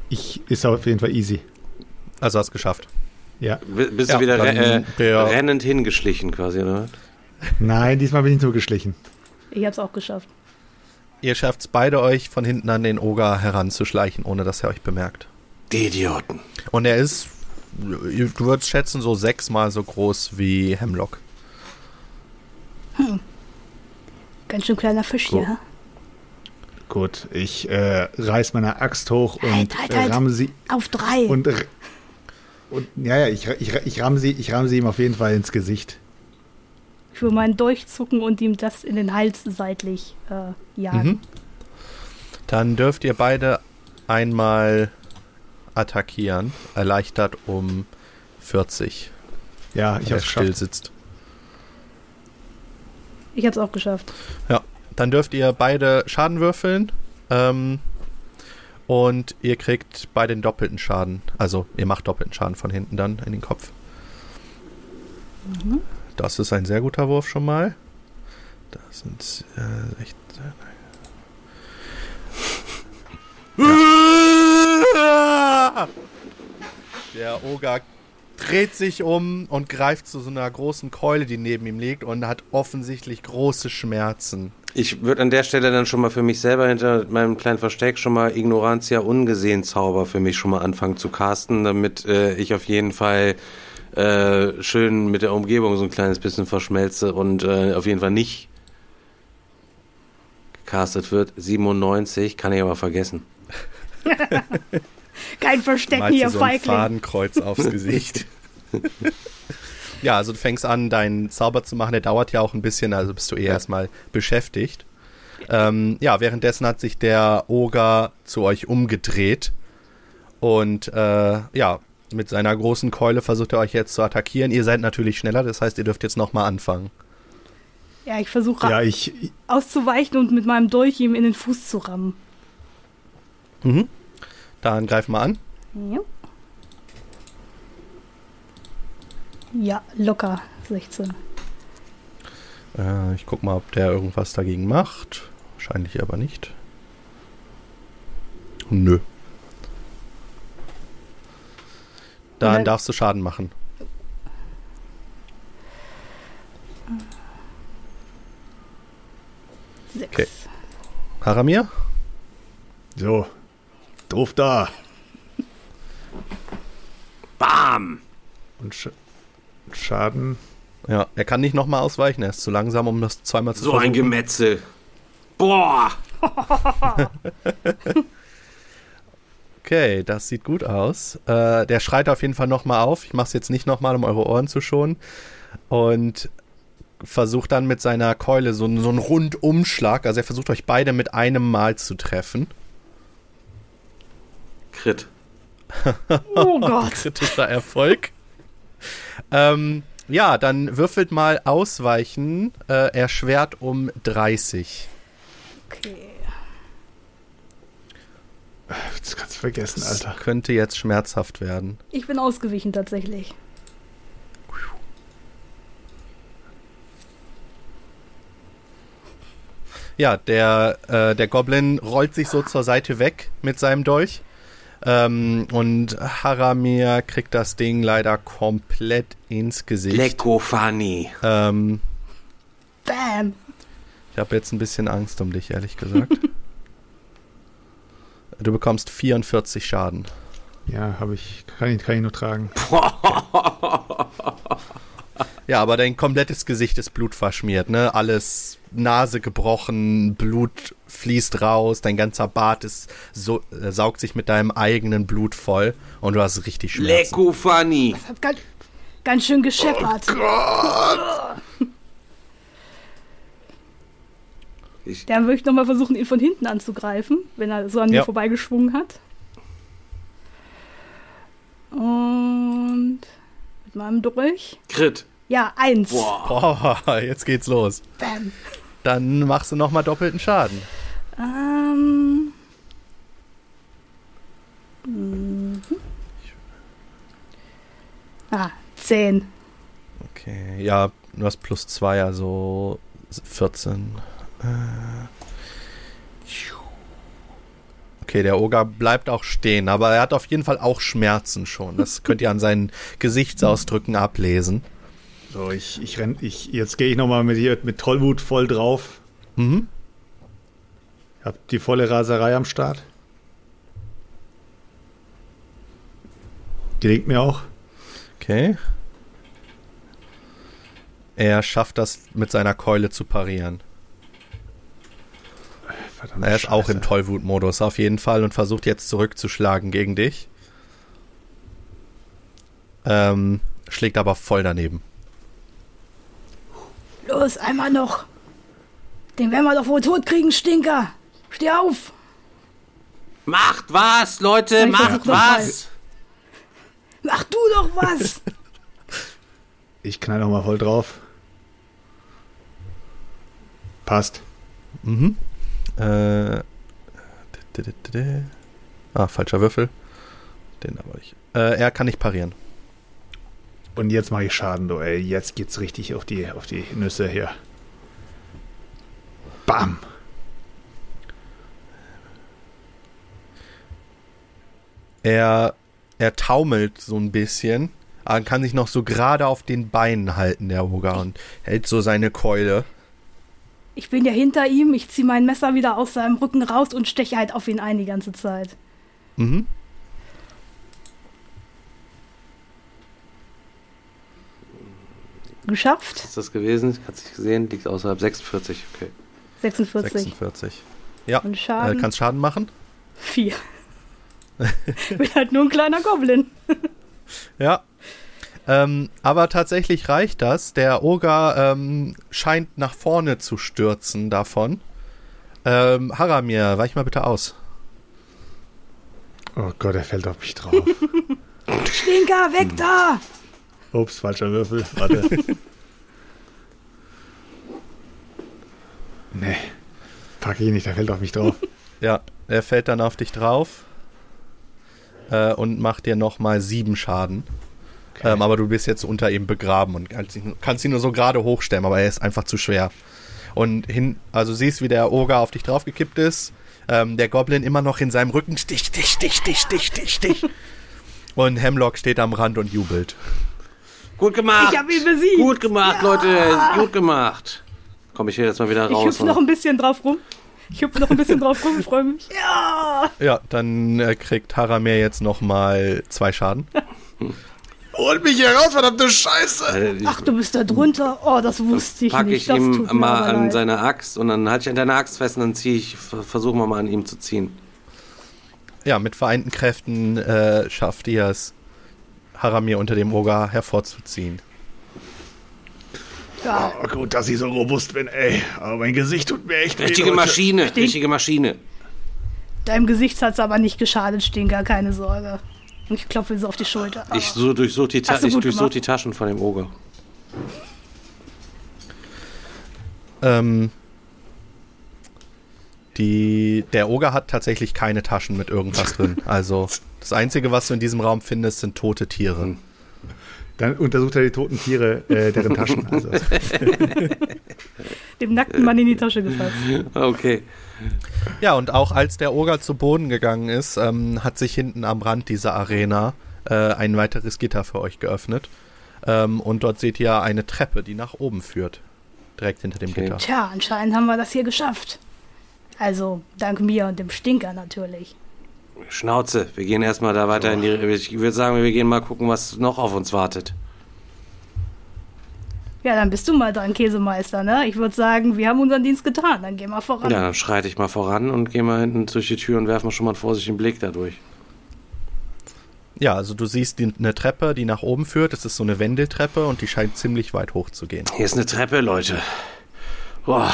Ich ist auf jeden Fall easy. Also hast geschafft. Ja. Bist Ja, du wieder re äh, rennend hingeschlichen quasi, oder? was? Nein, diesmal bin ich so geschlichen. Ich hab's auch geschafft. Ihr schafft es beide euch von hinten an den Oger heranzuschleichen, ohne dass er euch bemerkt. Die Idioten. Und er ist, du würdest schätzen, so sechsmal so groß wie Hemlock. Ganz schön kleiner Fisch Cool. hier. Gut, ich äh, reiß meine Axt hoch und Halt, halt, halt. ramm sie Auf drei. und, und ja, ja, ich, ich, ich ramm sie, ich ramm sie ihm auf jeden Fall ins Gesicht. Ich will meinen Dolch zucken und ihm das in den Hals seitlich äh, jagen. Mhm. Dann dürft ihr beide einmal attackieren, erleichtert um 40, Ja, ich hab's still geschafft. sitzt. Ich hab's auch geschafft. Ja, dann dürft ihr beide Schaden würfeln. Ähm, und ihr kriegt beide den doppelten Schaden. Also ihr macht doppelten Schaden von hinten dann in den Kopf. Das ist ein sehr guter Wurf schon mal. Das sind äh, echt. Der Oger dreht sich um und greift zu so einer großen Keule, die neben ihm liegt und hat offensichtlich große Schmerzen. Ich würde an der Stelle dann schon mal für mich selber hinter meinem kleinen Versteck schon mal Ignorantia ungesehen Zauber für mich schon mal anfangen zu casten, damit äh, ich auf jeden Fall äh, schön mit der Umgebung so ein kleines bisschen verschmelze und äh, auf jeden Fall nicht gecastet wird. 97 kann ich aber vergessen. Kein Verstecken hier, so ein Feigling. Fadenkreuz aufs Gesicht. ja, also du fängst an, deinen Zauber zu machen. Der dauert ja auch ein bisschen, also bist du eher erstmal beschäftigt. Ähm, ja, währenddessen hat sich der Oger zu euch umgedreht und äh, ja, mit seiner großen Keule versucht er euch jetzt zu attackieren. Ihr seid natürlich schneller, das heißt, ihr dürft jetzt nochmal anfangen. Ja, ich versuche Ja, ich, auszuweichen und mit meinem Dolch ihm in den Fuß zu rammen. Mhm. Dann greif mal an. Ja. Ja, locker 16. Äh, ich guck mal, ob der irgendwas dagegen macht. Wahrscheinlich aber nicht. Nö. Dann dann- darfst du Schaden machen. Sechs. Okay. Haramir? so, doof da. Bam! Und Sch Schaden. Ja, er kann nicht nochmal ausweichen. Er ist zu langsam, um das zweimal zu So ein versuchen. Gemetzel. Boah! Okay, das sieht gut aus. Äh, der schreit auf jeden Fall nochmal auf. Ich mache es jetzt nicht nochmal, um eure Ohren zu schonen. Und versucht dann mit seiner Keule so, einen- so einen Rundumschlag. Also er versucht euch beide mit einem Mal zu treffen. Crit. Oh Gott. Kritischer Erfolg. Ähm, ja, dann würfelt mal Ausweichen. Äh, erschwert um 30. Okay. Das kannst du vergessen, Das Alter. könnte jetzt schmerzhaft werden. Ich bin ausgewichen tatsächlich. Ja, der, äh, der Goblin rollt sich so zur Seite weg mit seinem Dolch. Ähm, und Haramir kriegt das Ding leider komplett ins Gesicht. Lecko Fanny. Ähm, Bam. ich habe jetzt ein bisschen Angst um dich, ehrlich gesagt. du bekommst 44 Schaden. Ja, habe ich, kann ich, kann ich nur tragen. Ja, aber dein komplettes Gesicht ist blutverschmiert, ne? Alles Nase gebrochen, Blut fließt raus, dein ganzer Bart ist so, äh, saugt sich mit deinem eigenen Blut voll und du hast richtig Schmerzen. Lecko Fanny. Das hat ganz, ganz schön gescheppert. Ich, Dann würde ich nochmal versuchen, ihn von hinten anzugreifen, wenn er so an Ja. mir vorbeigeschwungen hat. Und mit meinem Dolch. Crit. Ja, eins. Boah. Boah, jetzt geht's los. Bam. Dann machst du nochmal doppelten Schaden. Ähm. Mhm. Ah, zehn. Okay, ja, du hast plus zwei, also 14. Äh. Okay, der Oger bleibt auch stehen, aber er hat auf jeden Fall auch Schmerzen schon. Das könnt ihr an seinen Gesichtsausdrücken ablesen. So, ich, ich renn, ich, jetzt gehe ich nochmal mit hier mit Tollwut voll drauf. Mhm. Hab die volle Raserei am Start. Gelingt mir auch. Okay. Er schafft das mit seiner Keule zu parieren. Verdammte Er ist auch im Scheiße. Tollwut-Modus auf jeden Fall und versucht jetzt zurückzuschlagen gegen dich. Ähm, schlägt aber voll daneben. Los, einmal noch. Den werden wir doch wohl tot kriegen, Stinker. Steh auf. Macht was, Leute, Ich macht noch mal. was. Mach du doch was. Ich knall nochmal voll drauf. Passt. Mhm. Äh, ah, falscher Würfel. Den aber nicht. Äh, er kann nicht parieren. Und jetzt mache ich Schaden, du, ey. Jetzt geht's richtig auf die, auf die Nüsse hier. Bam. Er, er taumelt so ein bisschen, aber kann sich noch so gerade auf den Beinen halten, der Oger, und hält so seine Keule. Ich bin ja hinter ihm. Ich ziehe mein Messer wieder aus seinem Rücken raus und steche halt auf ihn ein die ganze Zeit. Mhm. Geschafft. Was ist das gewesen? Hat's nicht gesehen? Liegt außerhalb 46. Okay. 46. 46. Ja, Und äh, Schaden. kannst Schaden machen? Vier. bin halt nur ein kleiner Goblin. Ja. Ähm, aber tatsächlich reicht das. Der Oger ähm, scheint nach vorne zu stürzen davon. Ähm, Haramir, weich mal bitte aus. Oh Gott, er fällt auf mich drauf. Stinker, weg da! Ups, falscher Würfel. Warte. nee. Pack ich nicht, der fällt auf mich drauf. Ja, er fällt dann auf dich drauf äh, und macht dir nochmal sieben Schaden. Okay. Ähm, aber du bist jetzt unter ihm begraben und kannst ihn, nur so gerade hochstemmen, aber er ist einfach zu schwer. Und hin, also siehst, wie der Oger auf dich draufgekippt ist. Ähm, der Goblin immer noch in seinem Rücken. Stich, stich, stich, stich, stich, stich, stich. Und Hemlock steht am Rand und jubelt. Gut gemacht. Ich hab ihn besiegt. Gut gemacht, Leute. Gut gemacht. Komm ich hier jetzt mal wieder Ich raus. hüpfe noch ein bisschen drauf rum. Ich hüpfe noch ein bisschen drauf rum, freue mich. Ja! Ja, dann äh, kriegt Haramir jetzt nochmal zwei Schaden. Holt mich hier raus, verdammte Scheiße! Äh, ich Ach, du bist da drunter? Oh, das wusste ich pack nicht. ich das ihm mal an leid. seine Axt und dann halte ich an deine Axt fest und dann ziehe ich, versuchen wir mal an ihm zu ziehen. Ja, mit vereinten Kräften äh, schafft ihr es, Haramir unter dem Oger hervorzuziehen. Ja, Oh, gut, dass ich so robust bin, ey. Aber mein Gesicht tut mir echt weh. Richtige Leute. Maschine, richtige Maschine. deinem Gesicht hat's aber nicht geschadet, Stinker, keine Sorge. Und ich klopfe ihm so auf die Schulter. Ah. Ich so durchsuche die, Ta ich durchsuch die Taschen von dem Oger. Ähm, die, der Oger hat tatsächlich keine Taschen mit irgendwas drin. Also das Einzige, was du in diesem Raum findest, sind tote Tiere. Dann untersucht er die toten Tiere, äh, deren Taschen. Also, Dem nackten Mann in die Tasche gefasst. Okay. Ja, und auch als der Oger zu Boden gegangen ist, ähm, hat sich hinten am Rand dieser Arena äh, ein weiteres Gitter für euch geöffnet. Ähm, und dort seht ihr eine Treppe, die nach oben führt. Direkt hinter dem Okay. Gitter. Tja, anscheinend haben wir das hier geschafft. Also, dank mir und dem Stinker natürlich. Schnauze, wir gehen erstmal da weiter in die. Ich würde sagen, wir gehen mal gucken, was noch auf uns wartet. Ja, dann bist du mal dran, Käsemeister, ne? Ich würde sagen, wir haben unseren Dienst getan. Dann gehen wir voran. Ja, dann schreite ich mal voran und gehe mal hinten durch die Tür und werfe mal schon mal einen vorsichtigen Blick da durch. Ja, also du siehst die, eine Treppe, die nach oben führt. Es ist so eine Wendeltreppe und die scheint ziemlich weit hoch zu gehen. Hier ist eine Treppe, Leute. Boah.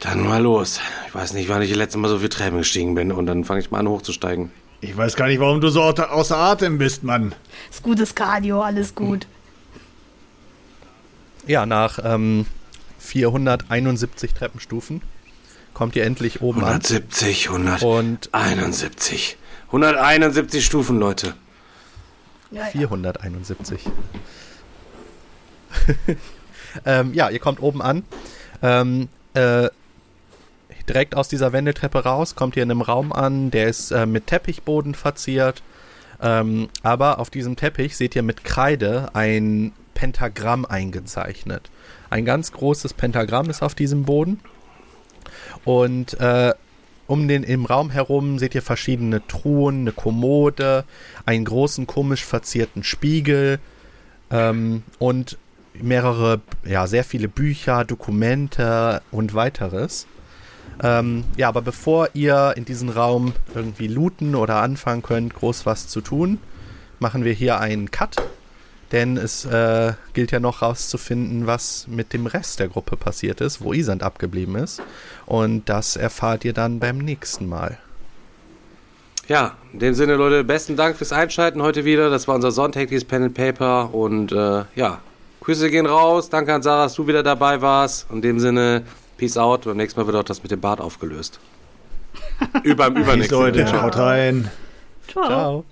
Dann mal los. Ich weiß nicht, wann ich das letzte Mal so viel Treppen gestiegen bin und dann fange ich mal an hochzusteigen. Ich weiß gar nicht, warum du so außer Atem bist, Mann. Ist gutes Cardio, alles gut. Ja, nach ähm, 471 Treppenstufen kommt ihr endlich oben an. 170, Und 171. 171 Stufen, Leute. Ja, ja. 471. ähm, ja, ihr kommt oben an. Ähm, äh, direkt aus dieser Wendeltreppe raus kommt ihr in einem Raum an, der ist äh, mit Teppichboden verziert. Ähm, aber auf diesem Teppich seht ihr mit Kreide ein Pentagramm eingezeichnet. Ein ganz großes Pentagramm ist auf diesem Boden. Und äh, um den im Raum herum seht ihr verschiedene Truhen, eine Kommode, einen großen komisch verzierten Spiegel ähm, und mehrere, ja, sehr viele Bücher, Dokumente und weiteres. Ähm, ja, aber bevor ihr in diesen Raum irgendwie looten oder anfangen könnt, groß was zu tun, machen wir hier einen Cut. Denn es äh, gilt ja noch rauszufinden, was mit dem Rest der Gruppe passiert ist, wo Isand abgeblieben ist. Und das erfahrt ihr dann beim nächsten Mal. Ja, in dem Sinne, Leute, besten Dank fürs Einschalten heute wieder. Das war unser sonntägliches Pen and Paper und äh, ja, Grüße gehen raus. Danke an Sarah, dass du wieder dabei warst. In dem Sinne, Peace out. Beim nächsten Mal wird auch das mit dem Bart aufgelöst. Über, Peace, übernächsten Leute. Mal. Haut rein. Ciao. Ciao.